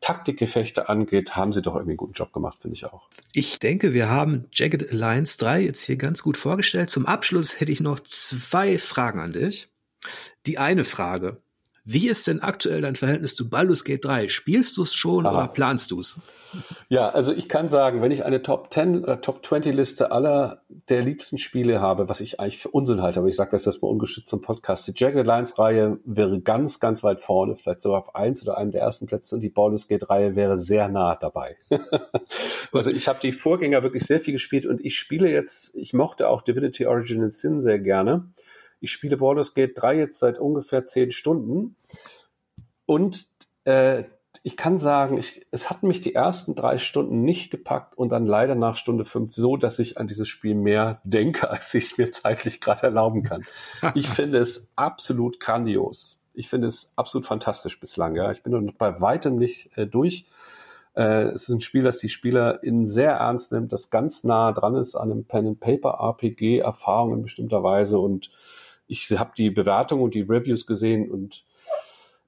Taktikgefechte angeht, haben sie doch irgendwie einen guten Job gemacht, finde ich auch. Ich denke, wir haben Jagged Alliance 3 jetzt hier ganz gut vorgestellt. Zum Abschluss hätte ich noch zwei Fragen an dich. Die eine Frage. Wie ist denn aktuell dein Verhältnis zu Baldur's Gate 3? Spielst du es schon Aha. oder planst du es? Ja, also ich kann sagen, wenn ich eine Top 10 oder Top 20 Liste aller der liebsten Spiele habe, was ich eigentlich für Unsinn halte, aber ich sage das jetzt mal ungeschützt zum Podcast, die Jagged Alliance Reihe wäre ganz, ganz weit vorne, vielleicht sogar auf eins oder einem der ersten Plätze und die Baldur's Gate Reihe wäre sehr nah dabei. also ich habe die Vorgänger wirklich sehr viel gespielt und ich spiele jetzt, ich mochte auch Divinity Original Sin sehr gerne. Ich spiele Baldur's Gate 3 jetzt seit ungefähr zehn Stunden und äh, ich kann sagen, ich, es hat mich die ersten drei Stunden nicht gepackt und dann leider nach Stunde fünf so, dass ich an dieses Spiel mehr denke, als ich es mir zeitlich gerade erlauben kann. Ich finde es absolut grandios. Ich finde es absolut fantastisch bislang. Ja. Ich bin noch bei weitem nicht äh, durch. Äh, es ist ein Spiel, das die Spieler in sehr ernst nimmt, das ganz nah dran ist an einem Pen-and-Paper-RPG-Erfahrung in bestimmter Weise und ich habe die Bewertung und die Reviews gesehen und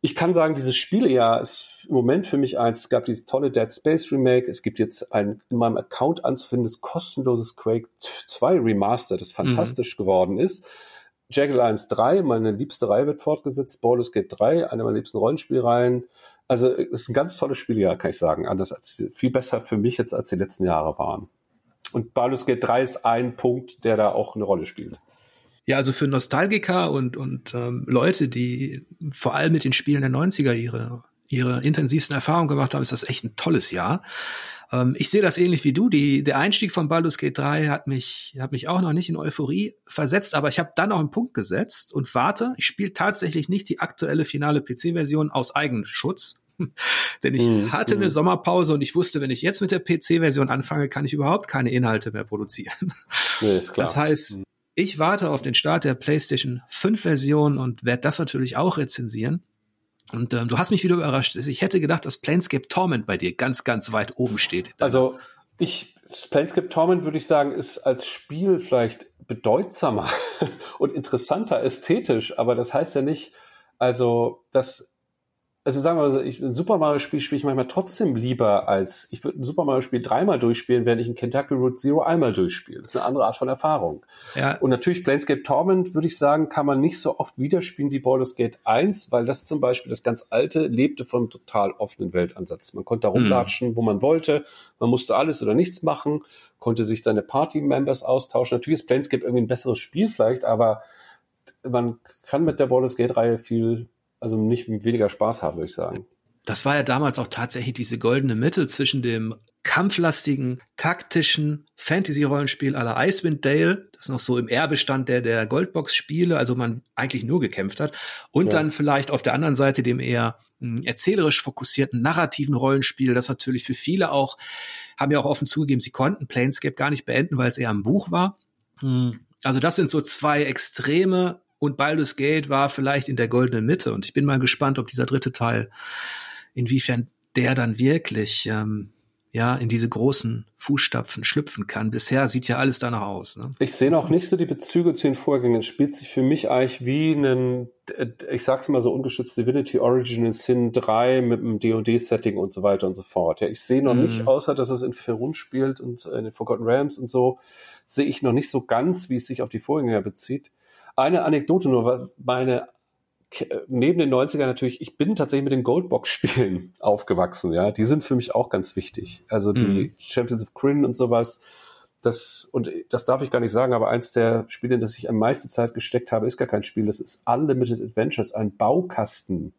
ich kann sagen, dieses Spielejahr ist im Moment für mich eins. Es gab dieses tolle Dead Space Remake. Es gibt jetzt ein in meinem Account anzufindendes kostenloses Quake 2 Remaster, das fantastisch mhm. geworden ist. Jagged Alliance 3, meine liebste Reihe wird fortgesetzt. Baldur's Gate 3, eine meiner liebsten Rollenspielreihen. Also es ist ein ganz tolles Spieljahr, kann ich sagen. Anders als viel besser für mich jetzt als die letzten Jahre waren. Und Baldur's Gate 3 ist ein Punkt, der da auch eine Rolle spielt. Ja, also für Nostalgiker und, und ähm, Leute, die vor allem mit den Spielen der 90er ihre, ihre intensivsten Erfahrungen gemacht haben, ist das echt ein tolles Jahr. Ähm, ich sehe das ähnlich wie du. Die, der Einstieg von Baldur's Gate 3 hat mich, hat mich auch noch nicht in Euphorie versetzt, aber ich habe dann auch einen Punkt gesetzt und warte. Ich spiele tatsächlich nicht die aktuelle finale PC-Version aus Eigenschutz. Denn ich mm, hatte eine mhm. Sommerpause und ich wusste, wenn ich jetzt mit der PC-Version anfange, kann ich überhaupt keine Inhalte mehr produzieren. Nee. Das heißt, mhm. Ich warte auf den Start der PlayStation 5 Version und werde das natürlich auch rezensieren. Und ähm, du hast mich wieder überrascht. Ich hätte gedacht, dass Planescape Torment bei dir ganz, ganz weit oben steht. Also ich, Planescape Torment würde ich sagen, ist als Spiel vielleicht bedeutsamer und interessanter ästhetisch, aber das heißt ja nicht, also, dass also sagen wir mal, ich, ein Super Mario Spiel spiele ich manchmal trotzdem lieber als, ich würde ein Super Mario Spiel dreimal durchspielen, während ich ein Kentucky Route Zero einmal durchspiele. Das ist eine andere Art von Erfahrung. Ja. Und natürlich Planescape Torment, würde ich sagen, kann man nicht so oft wieder spielen wie Baldur's Gate 1, weil das zum Beispiel, das ganz alte, lebte vom total offenen Weltansatz. Man konnte da hm. rumlatschen, hm. wo man wollte. Man musste alles oder nichts machen, konnte sich seine Party-Members austauschen. Natürlich ist Planescape irgendwie ein besseres Spiel vielleicht, aber man kann mit der Baldur's Gate-Reihe viel also nicht weniger Spaß haben, würde ich sagen. Das war ja damals auch tatsächlich diese goldene Mitte zwischen dem kampflastigen, taktischen Fantasy-Rollenspiel aller Icewind Dale, das noch so im Erbe stand der, der Goldbox-Spiele, also man eigentlich nur gekämpft hat, und ja. dann vielleicht auf der anderen Seite dem eher mh, hm, erzählerisch fokussierten narrativen Rollenspiel, das natürlich für viele auch, haben ja auch offen zugegeben, sie konnten Planescape gar nicht beenden, weil es eher ein Buch war. Hm. Also das sind so zwei Extreme und Baldur's Gate war vielleicht in der goldenen Mitte. Und ich bin mal gespannt, ob dieser dritte Teil, inwiefern der dann wirklich ähm, ja in diese großen Fußstapfen schlüpfen kann. Bisher sieht ja alles danach aus. Ne? Ich sehe noch nicht so die Bezüge zu den Vorgängen. Es spielt sich für mich eigentlich wie ein, ich sag's mal so ungeschützt, Divinity Original Sin 3 mit einem DoD-Setting und so weiter und so fort. Ja, ich sehe noch mhm. nicht, außer dass es in Ferun spielt und in den Forgotten Realms und so, sehe ich noch nicht so ganz, wie es sich auf die Vorgänger bezieht. Eine Anekdote nur, was meine neben den 90ern natürlich, ich bin tatsächlich mit den Goldbox-Spielen aufgewachsen, ja. Die sind für mich auch ganz wichtig. Also die mhm. Champions of Kryn und sowas. Das, und das darf ich gar nicht sagen, aber eins der Spiele, in das ich am meisten Zeit gesteckt habe, ist gar kein Spiel. Das ist Unlimited Adventures, ein Baukasten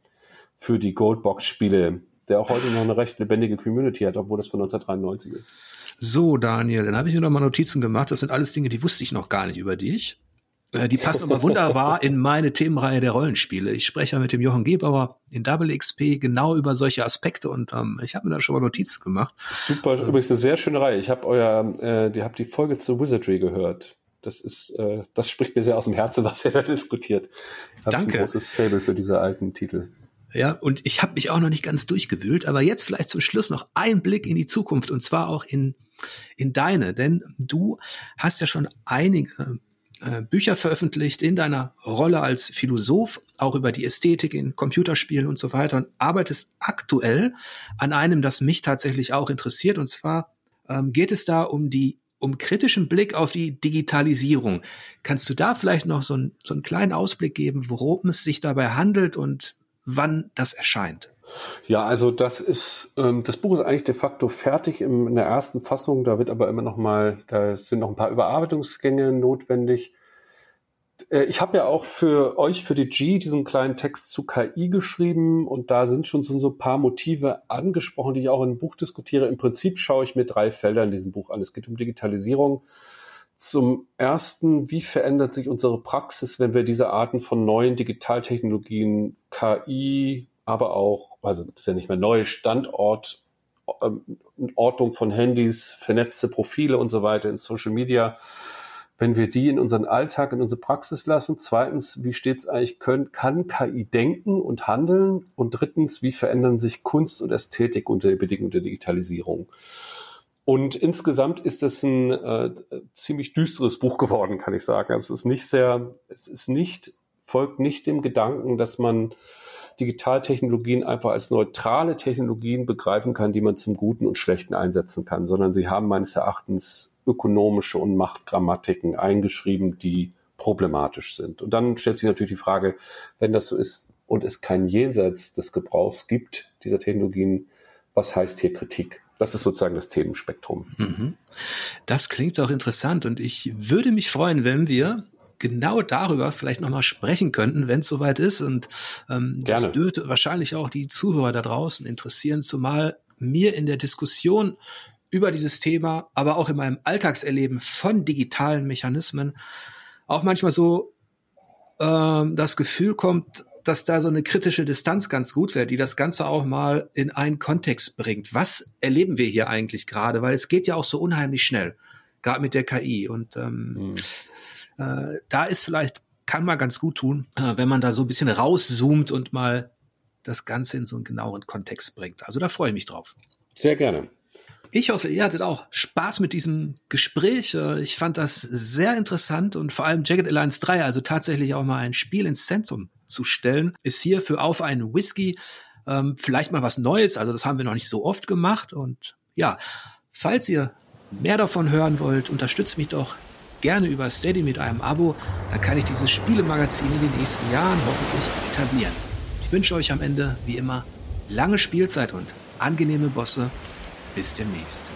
für die Goldbox-Spiele, der auch heute noch eine recht lebendige Community hat, obwohl das von 1993 ist. So, Daniel, dann habe ich mir noch mal Notizen gemacht. Das sind alles Dinge, die wusste ich noch gar nicht über dich. Äh, die passen aber wunderbar in meine Themenreihe der Rollenspiele. Ich spreche ja mit dem Jochen Gebauer in Double XP genau über solche Aspekte und ähm, ich habe mir da schon mal Notizen gemacht. Super, übrigens eine sehr schöne Reihe. Ich habe euer, äh, ihr habt die Folge zu Wizardry gehört. Das ist, äh, das spricht mir sehr aus dem Herzen, was ihr da diskutiert. Ich Danke. ein großes Fable für diese alten Titel. Ja, und ich habe mich auch noch nicht ganz durchgewühlt, aber jetzt vielleicht zum Schluss noch ein Blick in die Zukunft und zwar auch in in deine, denn du hast ja schon einige äh, Bücher veröffentlicht in deiner Rolle als Philosoph, auch über die Ästhetik in Computerspielen und so weiter und arbeitest aktuell an einem, das mich tatsächlich auch interessiert. Und zwar ähm, geht es da um die um kritischen Blick auf die Digitalisierung. Kannst du da vielleicht noch so, ein, so einen kleinen Ausblick geben, worum es sich dabei handelt und wann das erscheint? Ja, also das ist, ähm, das Buch ist eigentlich de facto fertig im, in der ersten Fassung. Da wird aber immer noch mal, da sind noch ein paar Überarbeitungsgänge notwendig. Äh, ich habe ja auch für euch, für die G, diesen kleinen Text zu KI geschrieben und da sind schon so ein paar Motive angesprochen, die ich auch im Buch diskutiere. Im Prinzip schaue ich mir drei Felder in diesem Buch an. Es geht um Digitalisierung. Zum ersten, wie verändert sich unsere Praxis, wenn wir diese Arten von neuen Digitaltechnologien, KI, aber auch, also das ist ja nicht mehr neu, Standort, ähm, Ortung von Handys, vernetzte Profile und so weiter in Social Media, wenn wir die in unseren Alltag, in unsere Praxis lassen. Zweitens, wie steht es eigentlich, können, kann KI denken und handeln? Und drittens, wie verändern sich Kunst und Ästhetik unter den Bedingungen der Digitalisierung? Und insgesamt ist es ein äh, ziemlich düsteres Buch geworden, kann ich sagen. Also es ist nicht sehr, es ist nicht, folgt nicht dem Gedanken, dass man Digitaltechnologien einfach als neutrale Technologien begreifen kann, die man zum Guten und Schlechten einsetzen kann, sondern sie haben meines Erachtens ökonomische und Machtgrammatiken eingeschrieben, die problematisch sind. Und dann stellt sich natürlich die Frage, wenn das so ist und es kein Jenseits des Gebrauchs gibt dieser Technologien, was heißt hier Kritik? Das ist sozusagen das Themenspektrum. Mhm. Das klingt auch interessant und ich würde mich freuen, wenn wir genau darüber vielleicht nochmal sprechen könnten, wenn es soweit ist. Und ähm, das dürfte wahrscheinlich auch die Zuhörer da draußen interessieren, zumal mir in der Diskussion über dieses Thema, aber auch in meinem Alltagserleben von digitalen Mechanismen auch manchmal so ähm, das Gefühl kommt, dass da so eine kritische Distanz ganz gut wäre, die das Ganze auch mal in einen Kontext bringt. Was erleben wir hier eigentlich gerade? Weil es geht ja auch so unheimlich schnell, gerade mit der KI. Und ähm, mhm. Äh, da ist vielleicht, kann man ganz gut tun, äh, wenn man da so ein bisschen rauszoomt und mal das Ganze in so einen genaueren Kontext bringt. Also da freue ich mich drauf. Sehr gerne. Ich hoffe, ihr hattet auch Spaß mit diesem Gespräch. Ich fand das sehr interessant und vor allem Jagged Alliance 3, also tatsächlich auch mal ein Spiel ins Zentrum zu stellen, ist hier für auf einen Whisky ähm, vielleicht mal was Neues. Also das haben wir noch nicht so oft gemacht. Und ja, falls ihr mehr davon hören wollt, unterstützt mich doch gerne über Steady mit einem Abo. Dann kann ich dieses Spielemagazin in den nächsten Jahren hoffentlich etablieren. Ich wünsche euch am Ende, wie immer, lange Spielzeit und angenehme Bosse. Bis demnächst.